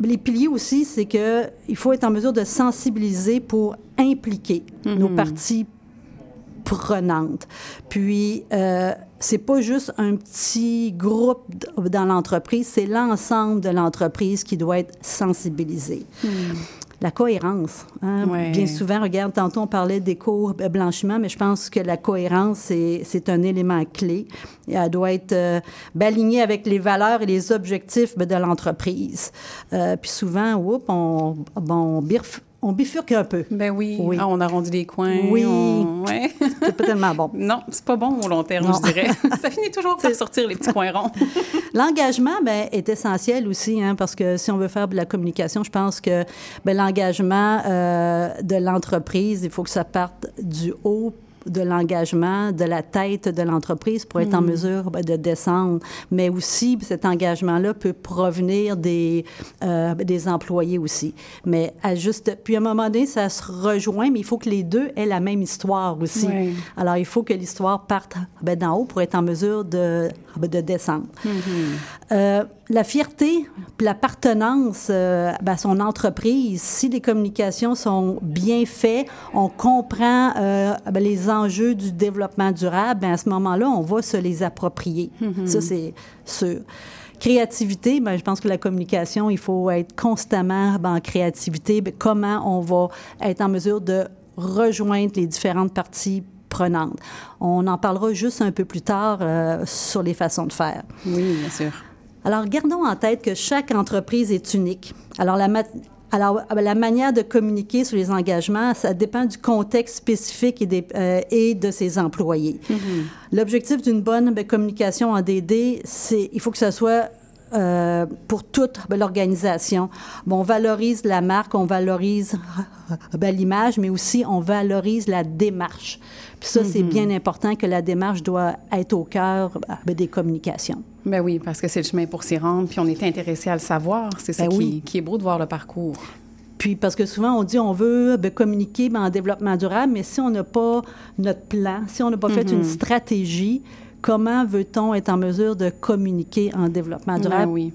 les piliers aussi, c'est que il faut être en mesure de sensibiliser pour impliquer nos parties prenantes. Puis, euh, c'est pas juste un petit groupe dans l'entreprise, c'est l'ensemble de l'entreprise qui doit être sensibilisé. La cohérence. hein. Ouais. Bien souvent, regarde, tantôt on parlait d'éco-blanchiment, mais je pense que la cohérence, c'est un élément clé. Et elle doit être euh, alignée avec les valeurs et les objectifs ben, de l'entreprise. Euh, puis souvent, oups, on, bon, on, bifurque, on bifurque un peu. Ben oui. Oui. Ah, on arrondit les coins. Oui. on- ouais. C'est pas tellement bon. Non, c'est pas bon au long terme, Non. je dirais. Ça finit toujours par sortir les petits coins ronds. L'engagement ben, est essentiel aussi, hein, parce que si on veut faire de la communication, je pense que ben, l'engagement euh, de l'entreprise, il faut que ça parte du haut de l'engagement de la tête de l'entreprise pour être en mesure ben, de descendre. Mais aussi, cet engagement-là peut provenir des, euh, des employés aussi. Mais à juste... Puis à un moment donné, ça se rejoint, mais il faut que les deux aient la même histoire aussi. Alors, il faut que l'histoire parte ben, d'en haut pour être en mesure de, ben, de descendre. Euh, la fierté, l'appartenance euh, ben, à son entreprise, si les communications sont bien faites, on comprend euh, ben, les enjeux du développement durable, ben, à ce moment-là, on va se les approprier. Ça, c'est sûr. Créativité, ben, je pense que la communication, il faut être constamment en créativité. Ben, comment on va être en mesure de rejoindre les différentes parties prenantes? On en parlera juste un peu plus tard euh, sur les façons de faire. Oui, bien sûr. Alors, gardons en tête que chaque entreprise est unique. Alors, la, ma- alors, euh, la manière de communiquer sur les engagements, ça dépend du contexte spécifique et, des, euh, et de ses employés. L'objectif d'une bonne ben, communication en DD, c'est il faut que ça soit euh, pour toute ben, l'organisation. Bon, on valorise la marque, on valorise ben, l'image, mais aussi on valorise la démarche. Puis ça, c'est Mhm. bien important que la démarche doit être au cœur des communications. Ben oui, parce que c'est le chemin pour s'y rendre, puis on est intéressé à le savoir. C'est ça Ben qui, oui. qui est beau de voir le parcours. Puis, parce que souvent, on dit on veut ben, communiquer ben, en développement durable, mais si on n'a pas notre plan, si on n'a pas fait Mhm. une stratégie, comment veut-on être en mesure de communiquer en développement Ben durable? oui.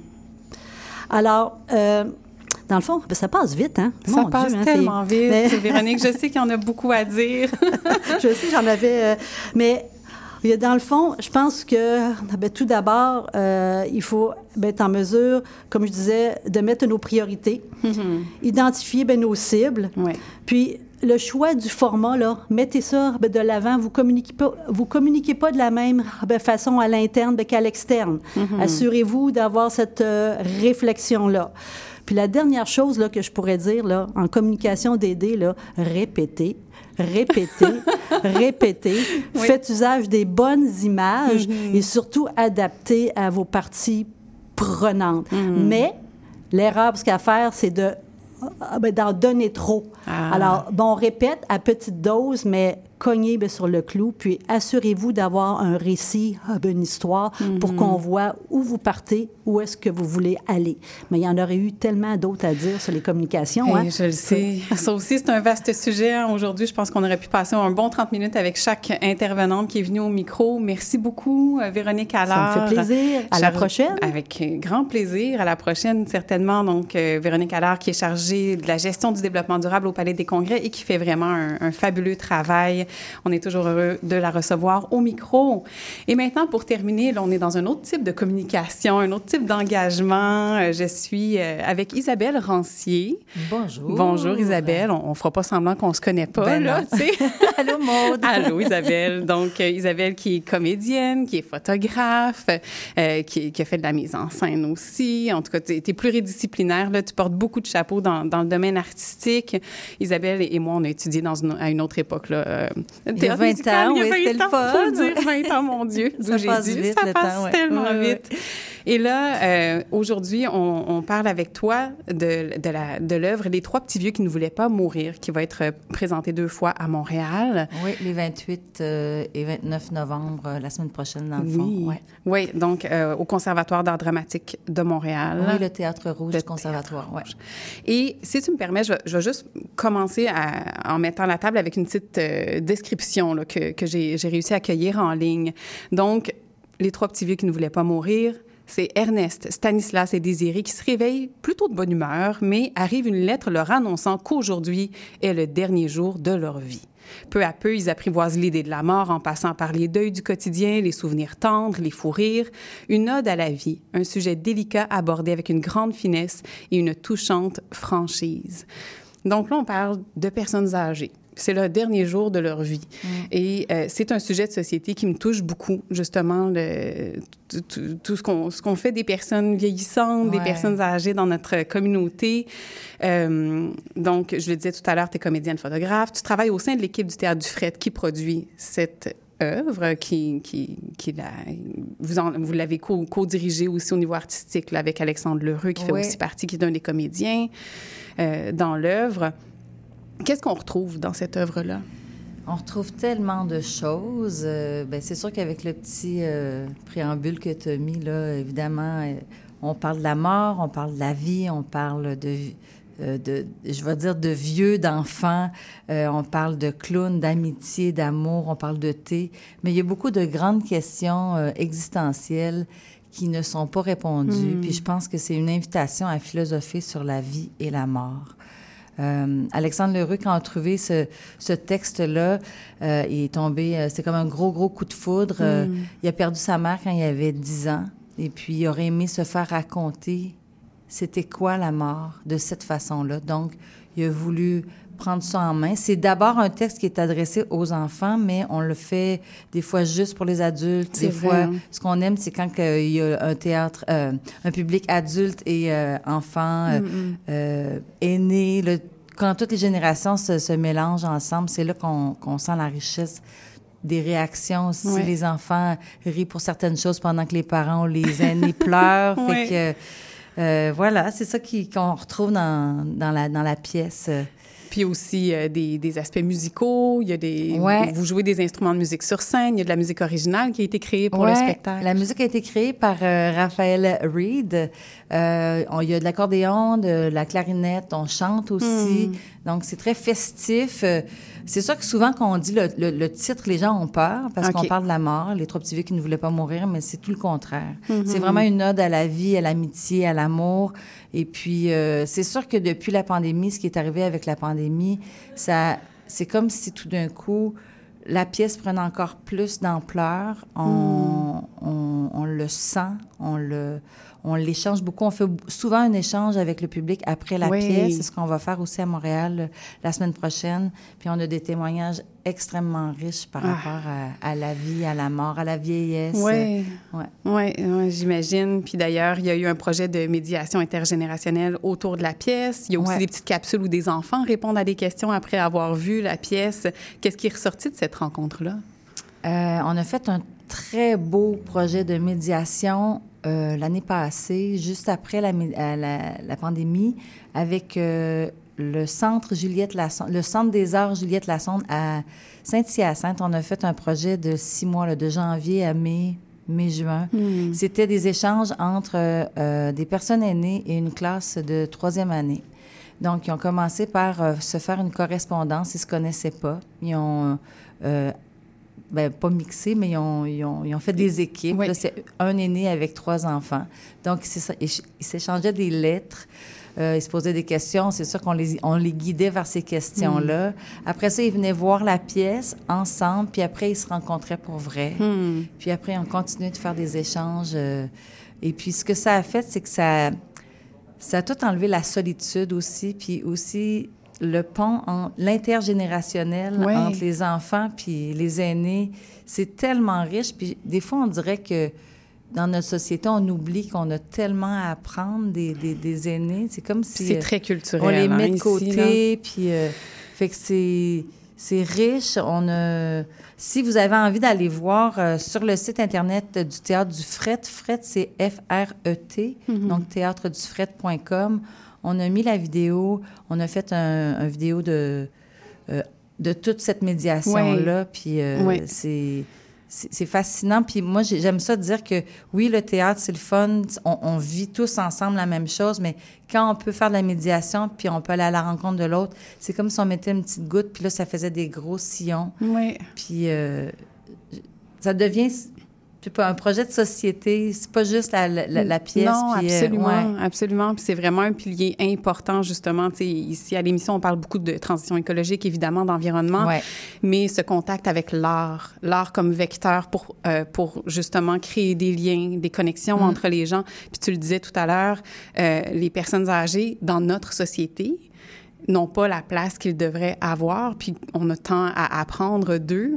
Alors, euh, dans le fond, ben, ça passe vite, hein? Ça Mon passe Dieu, hein, tellement vite. Mais- Véronique, je sais qu'il y en a beaucoup à dire. je sais, j'en avais. euh, mais dans le fond, je pense que ben, tout d'abord, euh, il faut être en mesure, comme je disais, de mettre nos priorités, identifier ben, nos cibles. Puis le choix du format, là, mettez ça ben, de l'avant. Vous communiquez pas, vous communiquez pas de la même façon à l'interne qu'à l'externe. Mhm. Assurez-vous d'avoir cette euh, réflexion-là. Puis la dernière chose là, que je pourrais dire là, en communication d'aider, là, répétez, répétez, répétez. Oui. Faites usage des bonnes images Mhm. et surtout adaptez à vos parties prenantes. Mais l'erreur, ce qu'à faire, c'est de ah, ben, d'en donner trop. Ah. Alors, bon, on répète à petite dose, mais cognez ben, sur le clou, puis assurez-vous d'avoir un récit, ben, une histoire, pour Mhm. qu'on voit où vous partez, où est-ce que vous voulez aller. Mais il y en aurait eu tellement d'autres à dire sur les communications. hein. Eh, je le sais. Ça aussi, c'est un vaste sujet. hein. Aujourd'hui, je pense qu'on aurait pu passer un bon 30 minutes avec chaque intervenante qui est venue au micro. Merci beaucoup, euh, Véronique Allard. Ça me fait plaisir. À la prochaine. Avec euh, grand plaisir. À la prochaine, certainement. Donc, euh, Véronique Allard, qui est chargée de la gestion du développement durable au Palais des Congrès et qui fait vraiment un, un fabuleux travail. On est toujours heureux de la recevoir au micro. Et maintenant, pour terminer, là, on est dans un autre type de communication, un autre type d'engagement. Euh, Je suis euh, avec Isabelle Rancier. Bonjour. Bonjour Isabelle. On, on fera pas semblant qu'on se connaît pas Ben là, tu sais. Allô, Maude. Allô Isabelle. Donc euh, Isabelle qui est comédienne, qui est photographe, euh, qui, qui a fait de la mise en scène aussi. En tout cas, tu es pluridisciplinaire là, tu portes beaucoup de chapeaux dans, dans le domaine artistique. Isabelle et moi on a étudié dans une, à une autre époque là. euh, théâtre 20 musical, ans, il y a oui, 20 c'était le fun. faut dire, 20 ans mon Dieu. Ça passe vite, Ça le passe temps, tellement ouais. vite. Et là, euh, aujourd'hui, on, on parle avec toi de, de, la, de l'œuvre Les trois petits vieux qui ne voulaient pas mourir, qui va être présentée deux fois à Montréal. Oui, les 28 euh, et 29 novembre, euh, la semaine prochaine, dans le fond. Oui, Ouais. oui donc euh, au Conservatoire d'art dramatique de Montréal. Oui, le Théâtre Rouge Le Conservatoire. Ouais. Et si tu me permets, je, vais- je vais juste commencer à- en mettant la table avec une petite euh, description là, que, que j'ai j'ai réussi à accueillir en ligne. Donc, les trois petits vieux qui ne voulaient pas mourir, c'est Ernest, Stanislas et Désiré qui se réveillent plutôt de bonne humeur, mais arrive une lettre leur annonçant qu'aujourd'hui est le dernier jour de leur vie. Peu à peu, ils apprivoisent l'idée de la mort en passant par les deuils du quotidien, les souvenirs tendres, les fous rires. Une ode à la vie, un sujet délicat abordé avec une grande finesse et une touchante franchise. Donc là, on parle de personnes âgées. C'est le dernier jour de leur vie. Et euh, c'est un sujet de société qui me touche beaucoup, justement, le, tout, ce qu'on fait des personnes vieillissantes, des personnes âgées dans notre communauté. Euh, donc, je le disais tout à l'heure, tu es comédienne photographe. Tu travailles au sein de l'équipe du Théâtre du Fret qui produit cette œuvre qui, qui, qui la, vous, en- vous l'avez co- co-dirigée aussi au niveau artistique là, avec Alexandre Lheureux qui fait aussi partie, qui est un des comédiens euh, dans l'œuvre. Qu'est-ce qu'on retrouve dans cette œuvre-là? On retrouve tellement de choses. Euh, ben, c'est sûr qu'avec le petit euh, préambule que tu as mis, là, évidemment, euh, on parle de la mort, on parle de la vie, on parle de, de je vais dire, de vieux, d'enfants, on parle de clowns, d'amitié, d'amour, on parle de thé. Mais il y a beaucoup de grandes questions existentielles qui ne sont pas répondues. Mm. Puis je pense que c'est une invitation à philosopher sur la vie et la mort. Euh, Alexandre Leroux, quand a trouvé ce, ce texte-là, euh, il est tombé, euh, c'est comme un gros, gros coup de foudre. Euh, Mm. il a perdu sa mère quand il avait 10 ans, et puis il aurait aimé se faire raconter c'était quoi la mort de cette façon-là. Donc, il a voulu prendre ça en main. C'est d'abord un texte qui est adressé aux enfants, mais on le fait des fois juste pour les adultes. Des vrai, fois, hein. ce qu'on aime, c'est quand il y a un théâtre, euh, un public adulte et euh, enfant, euh, Mm-mm. euh, aîné, le- quand toutes les générations se, se mélangent ensemble, c'est là qu'on qu'on sent la richesse des réactions si Ouais. les enfants rient pour certaines choses pendant que les parents ou les aînés pleurent. Ouais. Fait que, voilà, c'est ça qui- qu'on retrouve dans, dans, la, dans la pièce. Puis aussi euh, des, des aspects musicaux, il y a des... Ouais. Vous jouez des instruments de musique sur scène, il y a de la musique originale qui a été créée pour le spectacle. La musique a été créée par euh, Raphaël Reed. Euh, on- il y a de l'accordéon, de la clarinette, on chante aussi. Hmm. Donc, c'est très festif. Euh, C'est sûr que souvent, quand on dit le, le- le titre, les gens ont peur parce qu'on parle de la mort, les trois petits vieux qui ne voulaient pas mourir, mais c'est tout le contraire. Mhm. C'est vraiment une ode à la vie, à l'amitié, à l'amour. Et puis, euh, c'est sûr que depuis la pandémie, ce qui est arrivé avec la pandémie, ça, c'est comme si tout d'un coup, la pièce prenait encore plus d'ampleur. On, on, on le sent, on le, on l'échange beaucoup. On fait souvent un échange avec le public après la Oui. pièce. C'est ce qu'on va faire aussi à Montréal euh, la semaine prochaine. Puis on a des témoignages extrêmement riches par Ah. rapport à, à la vie, à la mort, à la vieillesse. Oui, Ouais. ouais, ouais, j'imagine. Puis d'ailleurs, il y a eu un projet de médiation intergénérationnelle autour de la pièce. Il y a aussi Ouais. des petites capsules où des enfants répondent à des questions après avoir vu la pièce. Qu'est-ce qui est ressorti de cette rencontre-là? Euh, on a fait un très beau projet de médiation euh, l'année passée, juste après la, la pandémie, avec euh, le centre Juliette Lassonde, le centre des arts Juliette Lassonde à Saint-Hyacinthe. On a fait un projet de six mois, là, de janvier à mai, mai-juin. Hmm. C'était des échanges entre euh, des personnes aînées et une classe de troisième année. Donc, ils ont commencé par euh, se faire une correspondance. Ils ne se connaissaient pas. Ils ont, euh, ben, pas mixé, mais ils ont, ils ont- ils ont fait des équipes. Oui. Là, c'est un aîné avec trois enfants. Donc, ils s'éch- ils ils s'échangeaient des lettres. Euh, ils se posaient des questions. C'est sûr qu'on les, on les guidait vers ces questions-là. Après ça, ils venaient voir la pièce ensemble, puis après, ils se rencontraient pour vrai. Hmm. Puis après, on continuait de faire des échanges. euh, et puis, ce que ça a fait, c'est que ça, ça a tout enlevé la solitude aussi, puis aussi le pont, en, l'intergénérationnel entre les enfants puis les aînés. C'est tellement riche. Puis des fois, on dirait que dans notre société, on oublie qu'on a tellement à apprendre des, des, des aînés. C'est comme si... C'est très culturel. on les hein, met de ici, côté, puis euh, fait que c'est c'est riche. On a, si vous avez envie d'aller voir euh, sur le site internet du théâtre du Fret, Fret c'est E T, Mhm. donc théâtredufret.com. On a mis la vidéo, on a fait un, un vidéo de euh, de toute cette médiation là, puis euh, c'est c'est fascinant. Puis moi, j'ai- j'aime ça dire que oui, le théâtre, c'est le fun. On, on vit tous ensemble la même chose, mais quand on peut faire de la médiation, puis on peut aller à la rencontre de l'autre, c'est comme si on mettait une petite goutte, puis là, ça faisait des gros sillons. Oui. Puis euh, ça devient, je sais pas, un projet de société. C'est pas juste la, la, la- pièce. Non, puis, euh, absolument, ouais. absolument. Puis c'est vraiment un pilier important, justement. Tu sais, ici, à l'émission, on parle beaucoup de transition écologique, évidemment, d'environnement, Ouais. mais ce contact avec l'art, l'art comme vecteur pour, euh, pour justement créer des liens, des connexions Mm. entre les gens. Puis tu le disais tout à l'heure, euh, les personnes âgées dans notre société n'ont pas la place qu'ils devraient avoir, puis on a tant à apprendre d'eux.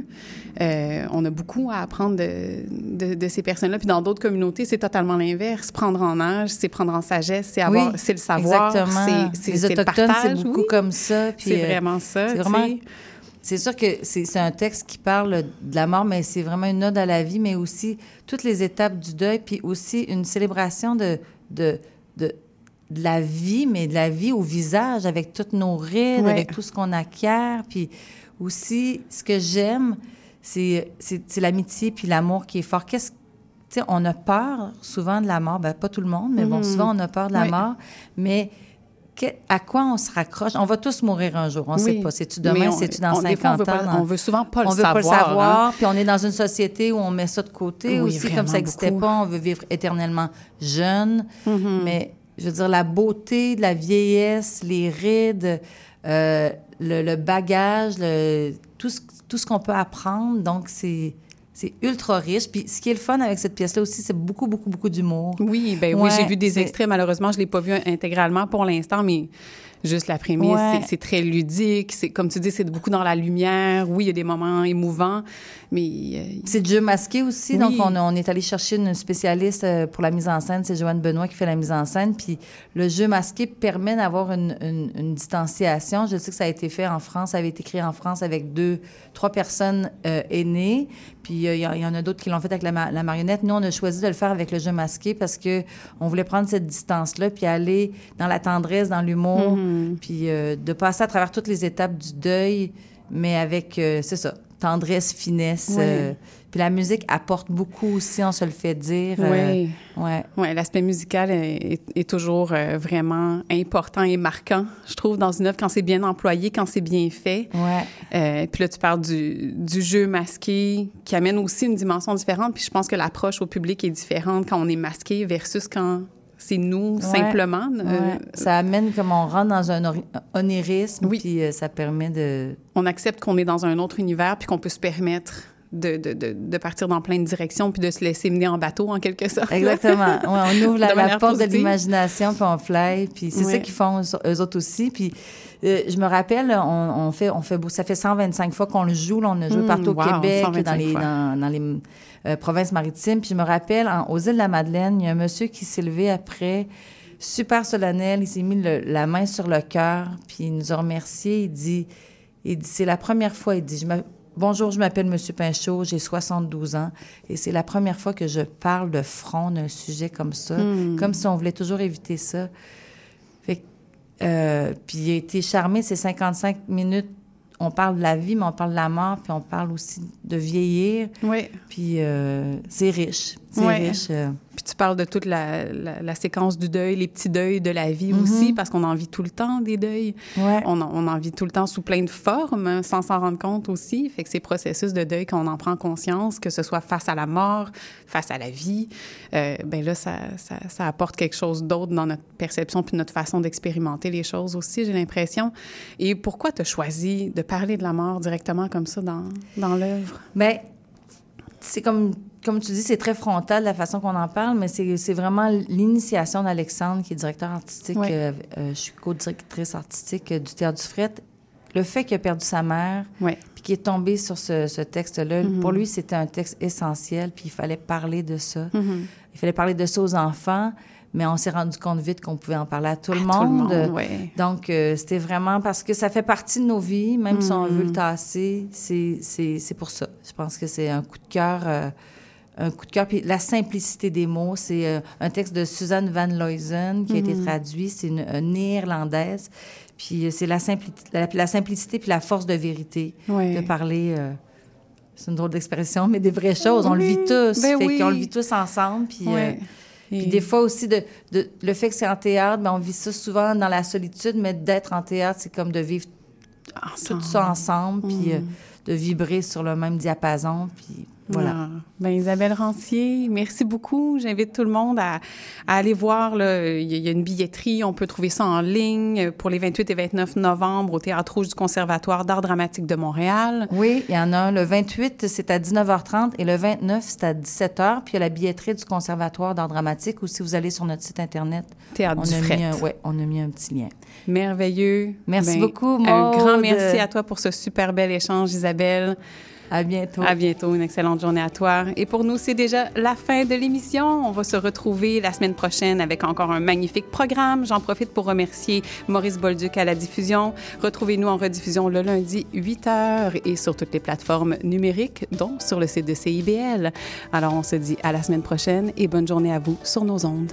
Euh, on a beaucoup à apprendre de, de, de ces personnes-là. Puis dans d'autres communautés, c'est totalement l'inverse. Prendre en âge, c'est prendre en sagesse, c'est avoir, Oui, c'est le savoir, exactement. c'est, Les Autochtones, c'est beaucoup oui. comme ça. puis, C'est euh, vraiment ça. C'est vraiment. C'est sûr que c'est c'est un texte qui parle de la mort, mais c'est vraiment une ode à la vie, mais aussi toutes les étapes du deuil, puis aussi une célébration de, de, de, de la vie, mais de la vie au visage, avec toutes nos rides, Ouais. avec tout ce qu'on acquiert. Puis aussi, ce que j'aime, c'est l'amitié puis l'amour qui est fort. Qu'est-ce tu sais, on a peur souvent de la mort. Ben, pas tout le monde, mais bon, Mhm. souvent, on a peur de la Oui. mort. Mais que- à quoi on se raccroche? On va tous mourir un jour. On ne Oui. sait pas. C'est-tu demain? C'est-tu dans on- 50 des fois, on veut pas- ans? on veut souvent pas le on veut pas le savoir, hein. Puis on est dans une société où on met ça de côté Oui, aussi, comme ça n'existait pas. On veut vivre éternellement jeune. Mhm. Mais je veux dire, la beauté de la vieillesse, les rides, euh, le, le bagage, le- tout ce, tout ce qu'on peut apprendre. Donc, c'est C'est ultra riche. Puis ce qui est le fun avec cette pièce-là aussi, c'est beaucoup, beaucoup, beaucoup d'humour. Oui, ben oui, j'ai vu des extraits. Malheureusement, je l'ai pas vu intégralement pour l'instant, mais juste la prémisse, Ouais. c'est- très ludique. C'est comme tu dis, c'est beaucoup dans la lumière. Oui, il y a des moments émouvants, mais euh, C'est de jeu masqué aussi. Oui. Donc, on, on est allé chercher une spécialiste euh, pour la mise en scène. C'est Joanne Benoît qui fait la mise en scène. Puis le jeu masqué permet d'avoir une, une- une distanciation. Je sais que ça a été fait en France, ça avait été créé en France avec deux, trois personnes euh, aînées. Puis euh, il y, en- il y en a d'autres qui l'ont fait avec la, ma- la marionnette. Nous, on a choisi de le faire avec le jeu masqué parce que on voulait prendre cette distance-là puis aller dans la tendresse, dans l'humour, puis euh, de passer à travers toutes les étapes du deuil, mais avec, euh, c'est ça, tendresse, finesse. Euh, puis la musique apporte beaucoup aussi, on se le fait dire. Oui. ouais. Ouais, l'aspect musical est, est- toujours vraiment important et marquant, je trouve, dans une œuvre quand c'est bien employé, quand c'est bien fait. Ouais. Puis là, tu parles du, du jeu masqué qui amène aussi une dimension différente. Puis je pense que l'approche au public est différente quand on est masqué versus quand c'est nous, Ouais. simplement. Euh, Ouais. Ça amène comme on rentre dans un onérisme, puis euh, ça permet de... on accepte qu'on est dans un autre univers puis qu'on peut se permettre de, de, de, de partir dans plein de directions puis de se laisser mener en bateau, en quelque sorte. Exactement. Ouais, on ouvre la, la porte de l'imagination, puis on fly. Puis c'est Ouais. ça qu'ils font, eux- autres aussi. Puis euh, je me rappelle, on, on fait, on fait, beau- ça fait 125 fois qu'on le joue. Là, on a joué Mm, partout au Québec, 125 dans les, dans, dans les euh, provinces maritimes. Puis je me rappelle, en- aux îles de la Madeleine, il y a un monsieur qui s'est levé après, super solennel. Il s'est mis le- la main sur le cœur, puis il nous a remerciés. Il dit, il dit c'est la première fois, il dit, je m'a- Bonjour, je m'appelle Monsieur Pinchot, j'ai 72 ans et c'est la première fois que je parle de front d'un sujet comme ça, Hmm. comme si on voulait toujours éviter ça. Fait euh, puis a été charmé, ces 55 minutes, on parle de la vie, mais on parle de la mort, puis on parle aussi de vieillir. Oui. Puis euh, c'est riche, c'est Ouais. riche. euh. Tu parles de toute la, la, la séquence du deuil, les petits deuils de la vie Mhm. aussi, parce qu'on en vit tout le temps des deuils. Ouais. On, en, on en vit tout le temps sous plein de formes, hein, sans s'en rendre compte aussi. Fait que ces processus de deuil, quand on en prend conscience, que ce soit face à la mort, face à la vie, euh, ben là, ça, ça, ça apporte quelque chose d'autre dans notre perception puis notre façon d'expérimenter les choses aussi, j'ai l'impression. Et pourquoi tu as choisi de parler de la mort directement comme ça dans, dans l'œuvre? Ben, c'est comme, comme tu dis, c'est très frontal la façon qu'on en parle, mais c'est vraiment l'initiation d'Alexandre, qui est directeur artistique. Euh, euh, je suis co-directrice artistique euh, du Théâtre du Fret. Le fait qu'il a perdu sa mère, Ouais. puis qu'il est tombé sur ce, ce texte-là, Mhm. pour lui, c'était un texte essentiel, puis il fallait parler de ça. Mhm. Il fallait parler de ça aux enfants, mais on s'est rendu compte vite qu'on pouvait en parler à tout le À monde. tout le monde, ouais. Donc, euh, c'était vraiment parce que ça fait partie de nos vies, même si on Mhm. veut le tasser, c'est- pour ça. Je pense que c'est un coup de cœur. euh, un coup de cœur. Puis la simplicité des mots, c'est euh, un texte de Suzanne Van Luyzen qui a été Mhm. traduit. C'est une, une néerlandaise. Puis euh, c'est la, simpli- la, la simplicité puis la force de vérité Ouais. de parler. euh, c'est une drôle d'expression, mais des vraies choses. On le Oui, vit tous. ben fait oui. qu'on le vit tous ensemble. Puis, euh, puis des fois aussi, de, de- le fait que c'est en théâtre, ben on vit ça souvent dans la solitude, mais d'être en théâtre, c'est comme de vivre tout ça ensemble, puis Mm. euh, de vibrer sur le même diapason, puis voilà. Ah. Ben, Isabelle Rancier, merci beaucoup. J'invite tout le monde à, à aller voir. là. Il y a- une billetterie. On peut trouver ça en ligne pour les 28 et 29 novembre au Théâtre Rouge du Conservatoire d'art dramatique de Montréal. Oui, il y en a un. Le 28, c'est à 19h30 et le 29, c'est à 17h. Puis il y a la billetterie du Conservatoire d'art dramatique ou si vous allez sur notre site Internet, Théâtre on, du a Fret. mis un, ouais, on a mis un petit lien. Merveilleux. Merci Ben, beaucoup, Un grand merci à toi pour ce super bel échange, Isabelle. À bientôt. À bientôt. Une excellente journée à toi. Et pour nous, c'est déjà la fin de l'émission. On va se retrouver la semaine prochaine avec encore un magnifique programme. J'en profite pour remercier Maurice Bolduc à la diffusion. Retrouvez-nous en rediffusion le lundi 8 h et sur toutes les plateformes numériques, dont sur le site de CIBL. Alors, on se dit à la semaine prochaine et bonne journée à vous sur nos ondes.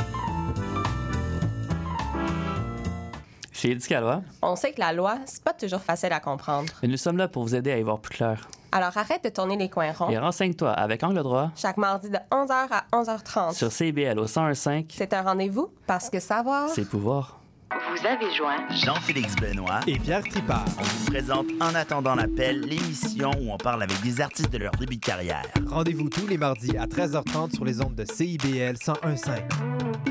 Chez Éducalois, On sait que la loi, c'est pas toujours facile à comprendre. et nous sommes là pour vous aider à y voir plus clair. Alors arrête de tourner les coins ronds. Et renseigne-toi avec Angle droit Chaque mardi de 11h à 11h30. sur CIBL au 1015, C'est un rendez-vous parce que savoir. c'est pouvoir. Vous avez joint Jean-Félix Benoît et Pierre Tripart. On vous présente En attendant l'appel, l'émission où on parle avec des artistes de leur début de carrière. Rendez-vous tous les mardis à 13h30 sur les ondes de CIBL 101.5.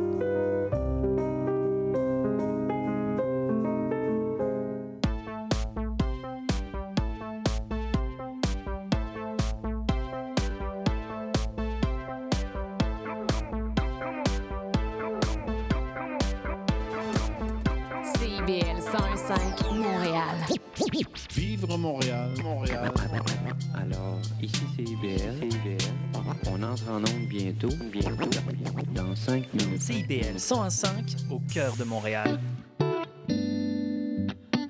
Montréal. Alors, ici c'est IBL. On entre en onde bientôt, bientôt, dans 5 minutes. CIBL 101.5 au cœur de Montréal.